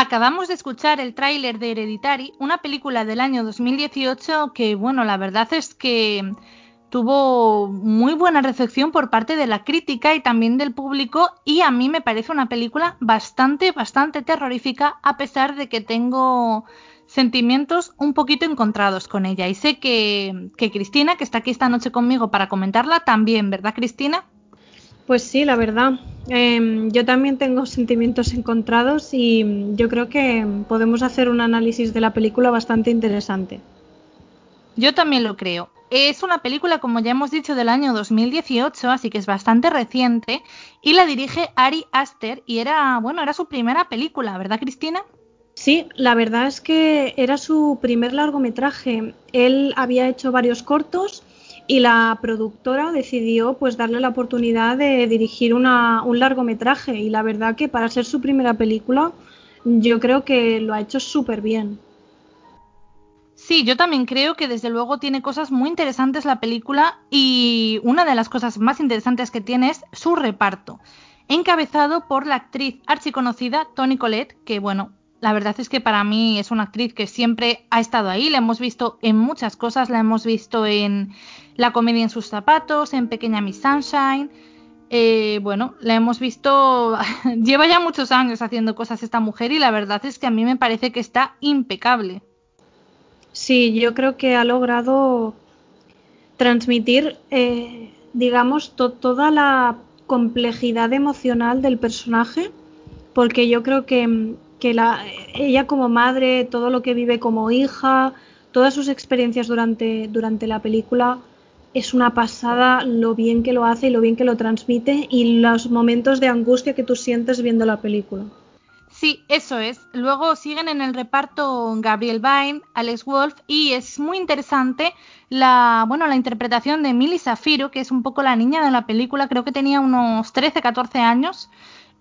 Acabamos de escuchar el tráiler de Hereditary, una película del año 2018 que, bueno, la verdad es que tuvo muy buena recepción por parte de la crítica y también del público y a mí me parece una película bastante, bastante terrorífica a pesar de que tengo sentimientos un poquito encontrados con ella. Y sé que, que Cristina, que está aquí esta noche conmigo para comentarla, también, ¿verdad Cristina? Pues sí, la verdad. Eh, yo también tengo sentimientos encontrados y yo creo que podemos hacer un análisis de la película bastante interesante. Yo también lo creo. Es una película, como ya hemos dicho, del año 2018, así que es bastante reciente, y la dirige Ari Aster y era, bueno, era su primera película, ¿verdad, Cristina? Sí, la verdad es que era su primer largometraje. Él había hecho varios cortos y la productora decidió pues darle la oportunidad de dirigir una, un largometraje y la verdad que para ser su primera película yo creo que lo ha hecho súper bien. Sí, yo también creo que desde luego tiene cosas muy interesantes la película y una de las cosas más interesantes que tiene es su reparto, encabezado por la actriz archiconocida Toni Collette, que bueno, la verdad es que para mí es una actriz que siempre ha estado ahí, la hemos visto en muchas cosas, la hemos visto en La comedia en sus zapatos, en Pequeña Miss Sunshine, eh, bueno, la hemos visto, lleva ya muchos años haciendo cosas esta mujer y la verdad es que a mí me parece que está impecable. Sí, yo creo que ha logrado transmitir, eh, digamos, to toda la complejidad emocional del personaje, porque yo creo que, que la, ella como madre, todo lo que vive como hija, todas sus experiencias durante, durante la película, es una pasada lo bien que lo hace y lo bien que lo transmite y los momentos de angustia que tú sientes viendo la película. Sí, eso es. Luego siguen en el reparto Gabriel Byrne, Alex Wolf y es muy interesante la, bueno, la interpretación de Milly Safiro, que es un poco la niña de la película, creo que tenía unos 13, 14 años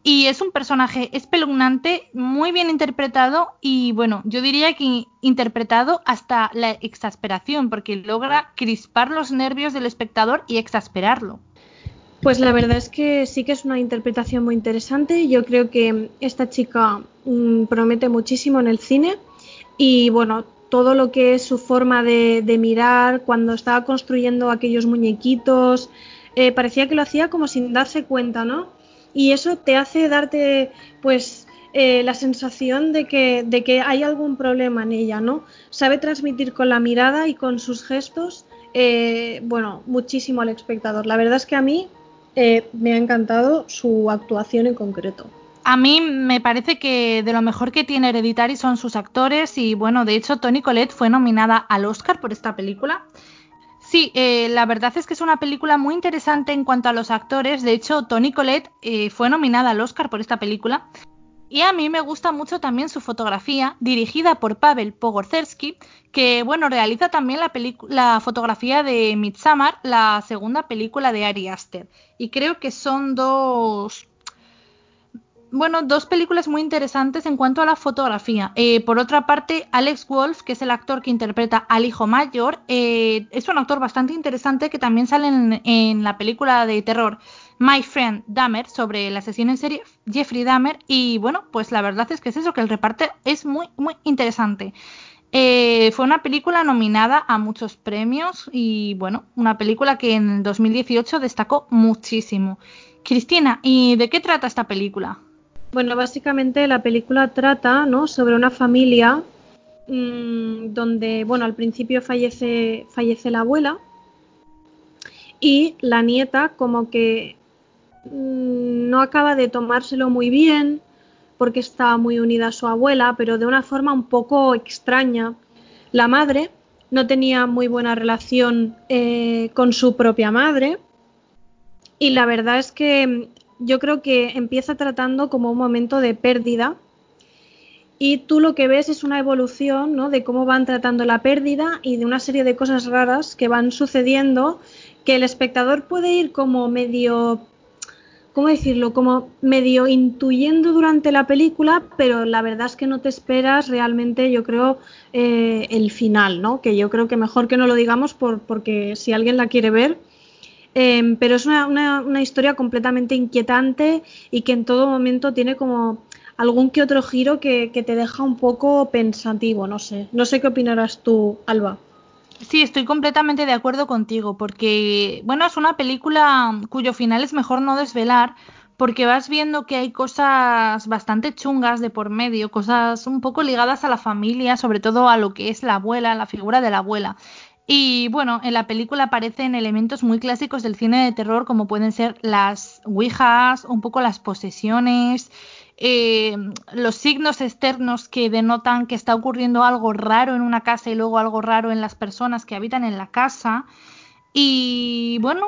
y es un personaje espeluznante, muy bien interpretado y bueno, yo diría que interpretado hasta la exasperación porque logra crispar los nervios del espectador y exasperarlo. Pues la verdad es que sí que es una interpretación muy interesante. Yo creo que esta chica mmm, promete muchísimo en el cine y bueno, todo lo que es su forma de, de mirar cuando estaba construyendo aquellos muñequitos, eh, parecía que lo hacía como sin darse cuenta, ¿no? Y eso te hace darte pues eh, la sensación de que, de que hay algún problema en ella, ¿no? Sabe transmitir con la mirada y con sus gestos, eh, bueno, muchísimo al espectador. La verdad es que a mí eh, me ha encantado su actuación en concreto. A mí me parece que de lo mejor que tiene Hereditary son sus actores y bueno, de hecho Toni Collette fue nominada al Oscar por esta película. Sí, eh, la verdad es que es una película muy interesante en cuanto a los actores. De hecho, Toni Collette eh, fue nominada al Oscar por esta película. Y a mí me gusta mucho también su fotografía, dirigida por Pavel Pogorzelski, que bueno, realiza también la, la fotografía de Midsommar, la segunda película de Ari Aster. Y creo que son dos bueno, dos películas muy interesantes en cuanto a la fotografía. Eh, por otra parte, Alex Wolf, que es el actor que interpreta al hijo mayor, eh, es un actor bastante interesante que también sale en, en, la película de terror My Friend Dahmer sobre el asesino en serie Jeffrey Dahmer. Y bueno, pues la verdad es que es eso, que el reparto es muy, muy interesante. Eh, fue una película nominada a muchos premios y bueno, una película que en el 2018 destacó muchísimo. Cristina, ¿y de qué trata esta película? Bueno, básicamente la película trata ¿no? sobre una familia mmm, donde, bueno, al principio fallece, fallece la abuela y la nieta como que mmm, no acaba de tomárselo muy bien porque está muy unida a su abuela, pero de una forma un poco extraña. La madre no tenía muy buena relación eh, con su propia madre y la verdad es que yo creo que empieza tratando como un momento de pérdida y tú lo que ves es una evolución ¿no? de cómo van tratando la pérdida y de una serie de cosas raras que van sucediendo que el espectador puede ir como medio, ¿cómo decirlo? Como medio intuyendo durante la película, pero la verdad es que no te esperas realmente, yo creo, eh, el final, ¿no? Que yo creo que mejor que no lo digamos por, porque si alguien la quiere ver, eh, pero es una, una, una, historia completamente inquietante y que en todo momento tiene como algún que otro giro que, que te deja un poco pensativo, no sé. No sé qué opinarás tú, Alba. Sí, estoy completamente de acuerdo contigo, porque, bueno, es una película cuyo final es mejor no desvelar, porque vas viendo que hay cosas bastante chungas de por medio, cosas un poco ligadas a la familia, sobre todo a lo que es la abuela, la figura de la abuela. Y bueno, en la película aparecen elementos muy clásicos del cine de terror, como pueden ser las ouijas, un poco las posesiones, eh, los signos externos que denotan que está ocurriendo algo raro en una casa y luego algo raro en las personas que habitan en la casa. Y bueno,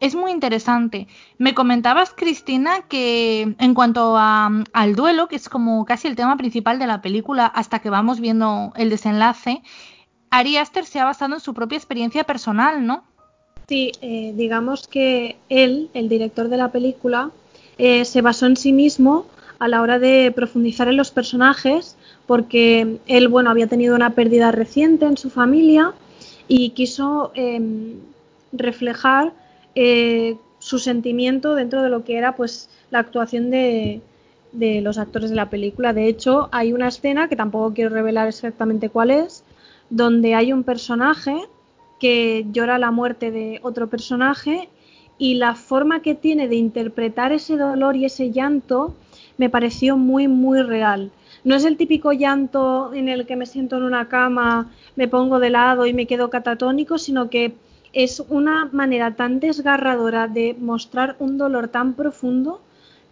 es muy interesante. Me comentabas, Cristina, que en cuanto a, al duelo, que es como casi el tema principal de la película hasta que vamos viendo el desenlace, Ari Aster se ha basado en su propia experiencia personal, ¿no? Sí, eh, digamos que él, el director de la película, eh, se basó en sí mismo a la hora de profundizar en los personajes, porque él, bueno, había tenido una pérdida reciente en su familia y quiso eh, reflejar eh, su sentimiento dentro de lo que era, pues, la actuación de los actores de la película. De hecho, hay una escena que tampoco quiero revelar exactamente cuál es, donde hay un personaje que llora la muerte de otro personaje y la forma que tiene de interpretar ese dolor y ese llanto me pareció muy, muy real. No es el típico llanto en el que me siento en una cama, me pongo de lado y me quedo catatónico, sino que es una manera tan desgarradora de mostrar un dolor tan profundo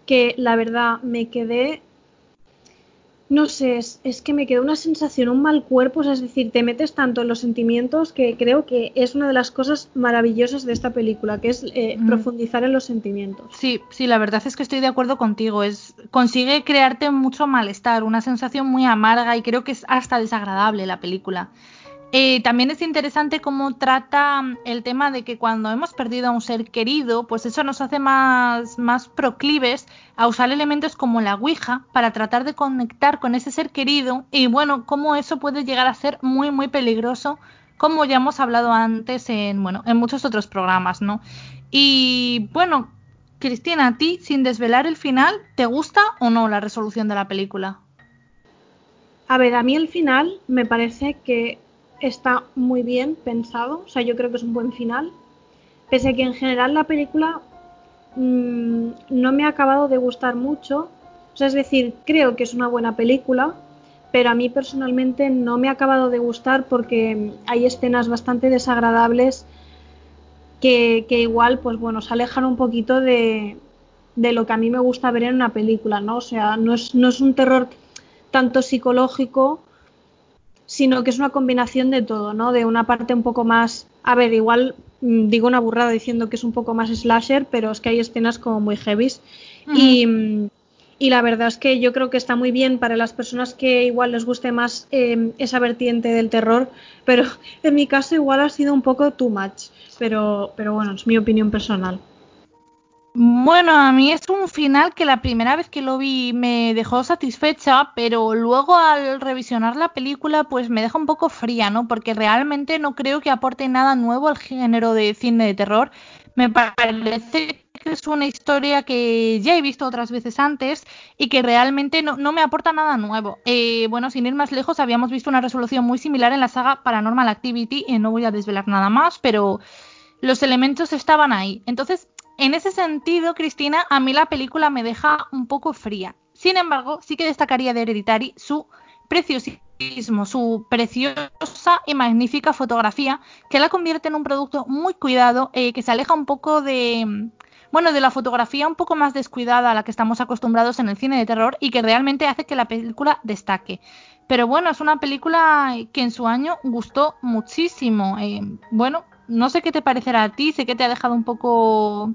que la verdad me quedé no sé, es, es, que me quedó una sensación, un mal cuerpo, o sea, es decir, te metes tanto en los sentimientos que creo que es una de las cosas maravillosas de esta película, que es eh, mm. profundizar en los sentimientos. Sí, sí, la verdad es que estoy de acuerdo contigo, es consigue crearte mucho malestar, una sensación muy amarga y creo que es hasta desagradable la película. Eh, también es interesante cómo trata mm, el tema de que cuando hemos perdido a un ser querido, pues eso nos hace más, más proclives a usar elementos como la Ouija para tratar de conectar con ese ser querido y bueno, cómo eso puede llegar a ser muy muy peligroso, como ya hemos hablado antes en, bueno, en muchos otros programas, ¿no? Y bueno, Cristina, a ti, sin desvelar el final, ¿te gusta o no la resolución de la película? A ver, a mí el final me parece que está muy bien pensado, o sea, yo creo que es un buen final, pese a que en general la película mmm, no me ha acabado de gustar mucho, o sea, es decir, creo que es una buena película, pero a mí personalmente no me ha acabado de gustar porque hay escenas bastante desagradables que, que igual, pues bueno, se alejan un poquito de, de, lo que a mí me gusta ver en una película, ¿no? O sea, no es, no es un terror tanto psicológico sino que es una combinación de todo, ¿no? De una parte un poco más, a ver, igual mm, digo una burrada diciendo que es un poco más slasher, pero es que hay escenas como muy heavies uh -huh. y, mm, y, la verdad es que yo creo que está muy bien para las personas que igual les guste más eh, esa vertiente del terror, pero en mi caso igual ha sido un poco too much, pero, pero bueno, es mi opinión personal. Bueno, a mí es un final que la primera vez que lo vi me dejó satisfecha, pero luego al revisionar la película pues me deja un poco fría, ¿no? Porque realmente no creo que aporte nada nuevo al género de cine de terror. Me parece que es una historia que ya he visto otras veces antes y que realmente no, me aporta nada nuevo. Eh, bueno, sin ir más lejos, habíamos visto una resolución muy similar en la saga Paranormal Activity y no voy a desvelar nada más, pero los elementos estaban ahí. Entonces, en ese sentido, Cristina, a mí la película me deja un poco fría. Sin embargo, sí que destacaría de Hereditary su preciosismo, su preciosa y magnífica fotografía, que la convierte en un producto muy cuidado, eh, que se aleja un poco de, bueno, de la fotografía un poco más descuidada a la que estamos acostumbrados en el cine de terror y que realmente hace que la película destaque. Pero bueno, es una película que en su año gustó muchísimo. Eh, bueno, no sé qué te parecerá a ti, sé que te ha dejado un poco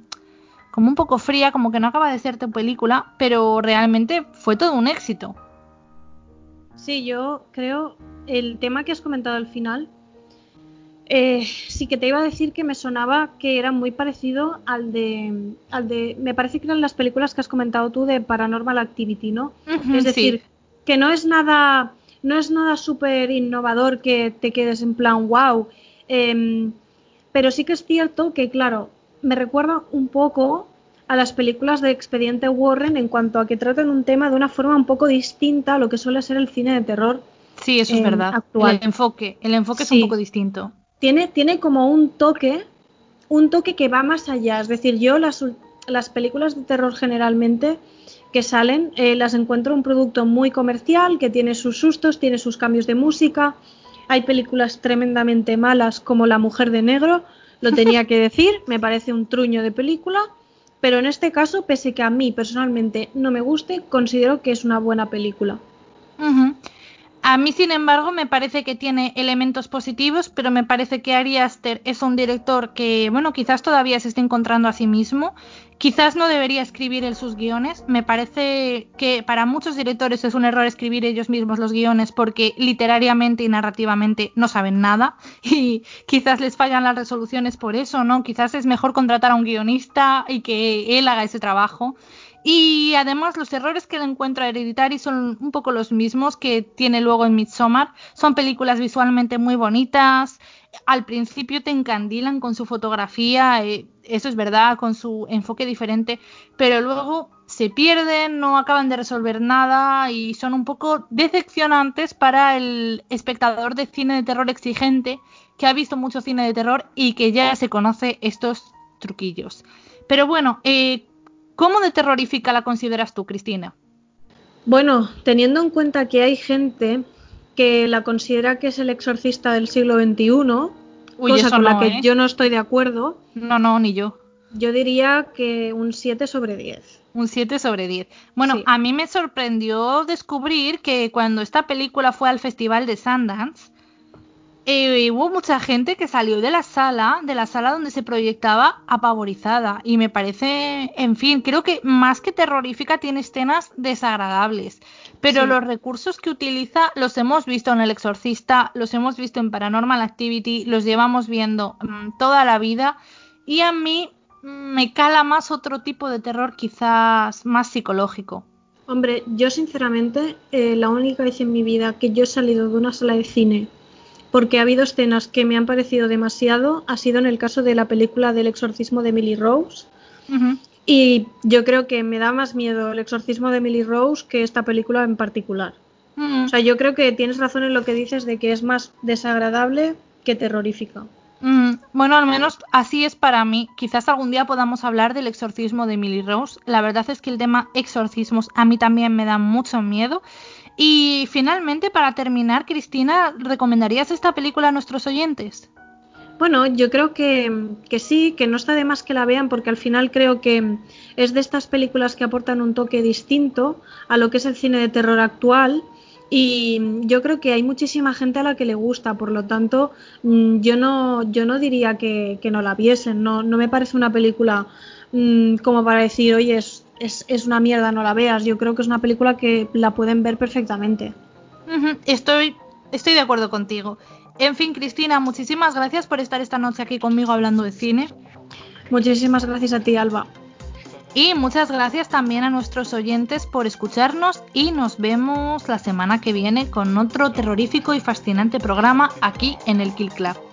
como un poco fría, como que no acaba de ser tu película, pero realmente fue todo un éxito. Sí, yo creo el tema que has comentado al final, eh, sí que te iba a decir que me sonaba que era muy parecido al de, al de, me parece que eran las películas que has comentado tú de Paranormal Activity, ¿no? Uh -huh, es decir, sí. que no es nada, no es nada súper innovador que te quedes en plan wow. Eh, pero sí que es cierto que, claro, me recuerda un poco a las películas de Expediente Warren en cuanto a que tratan un tema de una forma un poco distinta a lo que suele ser el cine de terror. Sí, eso es eh, verdad. actual. El enfoque, el enfoque es un poco distinto. Tiene, tiene como un toque, un toque que va más allá. Es decir, yo las, las películas de terror generalmente que salen eh, las encuentro un producto muy comercial, que tiene sus sustos, tiene sus cambios de música. Hay películas tremendamente malas como La Mujer de Negro, lo tenía que decir, me parece un truño de película, pero en este caso, pese que a mí personalmente no me guste, considero que es una buena película. A mí, sin embargo, me parece que tiene elementos positivos, pero me parece que Ari Aster es un director que, bueno, quizás todavía se esté encontrando a sí mismo. Quizás no debería escribir él sus guiones. Me parece que para muchos directores es un error escribir ellos mismos los guiones porque literariamente y narrativamente no saben nada y quizás les fallan las resoluciones por eso, ¿no? Quizás es mejor contratar a un guionista y que él haga ese trabajo. Y además los errores que le encuentro a Hereditary son un poco los mismos que tiene luego en Midsommar. Son películas visualmente muy bonitas. Al principio te encandilan con su fotografía, eh, eso es verdad, con su enfoque diferente, pero luego se pierden, no acaban de resolver nada y son un poco decepcionantes para el espectador de cine de terror exigente que ha visto mucho cine de terror y que ya se conoce estos truquillos. Pero bueno, eh, ¿Cómo de terrorífica la consideras tú, Cristina? Bueno, teniendo en cuenta que hay gente que la considera que es el exorcista del siglo XXI, Uy, cosa con la no, que ¿eh? yo no estoy de acuerdo, No, no, ni yo. yo diría que un 7 sobre 10. Un 7 sobre 10. Bueno, Sí. a mí me sorprendió descubrir que cuando esta película fue al Festival de Sundance, eh, hubo mucha gente que salió de la sala, de la sala donde se proyectaba, apavorizada. Y me parece, en fin, creo que más que terrorífica tiene escenas desagradables. Pero Sí. los recursos que utiliza los hemos visto en El Exorcista, los hemos visto en Paranormal Activity, los llevamos viendo mm, toda la vida. Y a mí mm, me cala más otro tipo de terror, quizás más psicológico. Hombre, yo sinceramente, eh, la única vez en mi vida que yo he salido de una sala de cine porque ha habido escenas que me han parecido demasiado ha sido en el caso de la película del exorcismo de Emily Rose. Y yo creo que me da más miedo el exorcismo de Emily Rose que esta película en particular. O sea, yo creo que tienes razón en lo que dices de que es más desagradable que terrorífica. mm, bueno, al menos así es para mí. Quizás algún día podamos hablar del exorcismo de Emily Rose. La verdad es que el tema exorcismos a mí también me da mucho miedo. Y finalmente, para terminar, Cristina, ¿recomendarías esta película a nuestros oyentes? Bueno, yo creo que, que sí, que no está de más que la vean porque al final creo que es de estas películas que aportan un toque distinto a lo que es el cine de terror actual y yo creo que hay muchísima gente a la que le gusta, por lo tanto mm, yo no, yo no diría que, que no la viesen, no, no me parece una película mm, como para decir, oye, es, es, es una mierda, no la veas, yo creo que es una película que la pueden ver perfectamente. Estoy, estoy de acuerdo contigo. En fin, Cristina, muchísimas gracias por estar esta noche aquí conmigo hablando de cine. Muchísimas gracias a ti, Alba. Y muchas gracias también a nuestros oyentes por escucharnos y nos vemos la semana que viene con otro terrorífico y fascinante programa aquí en el Kill Club.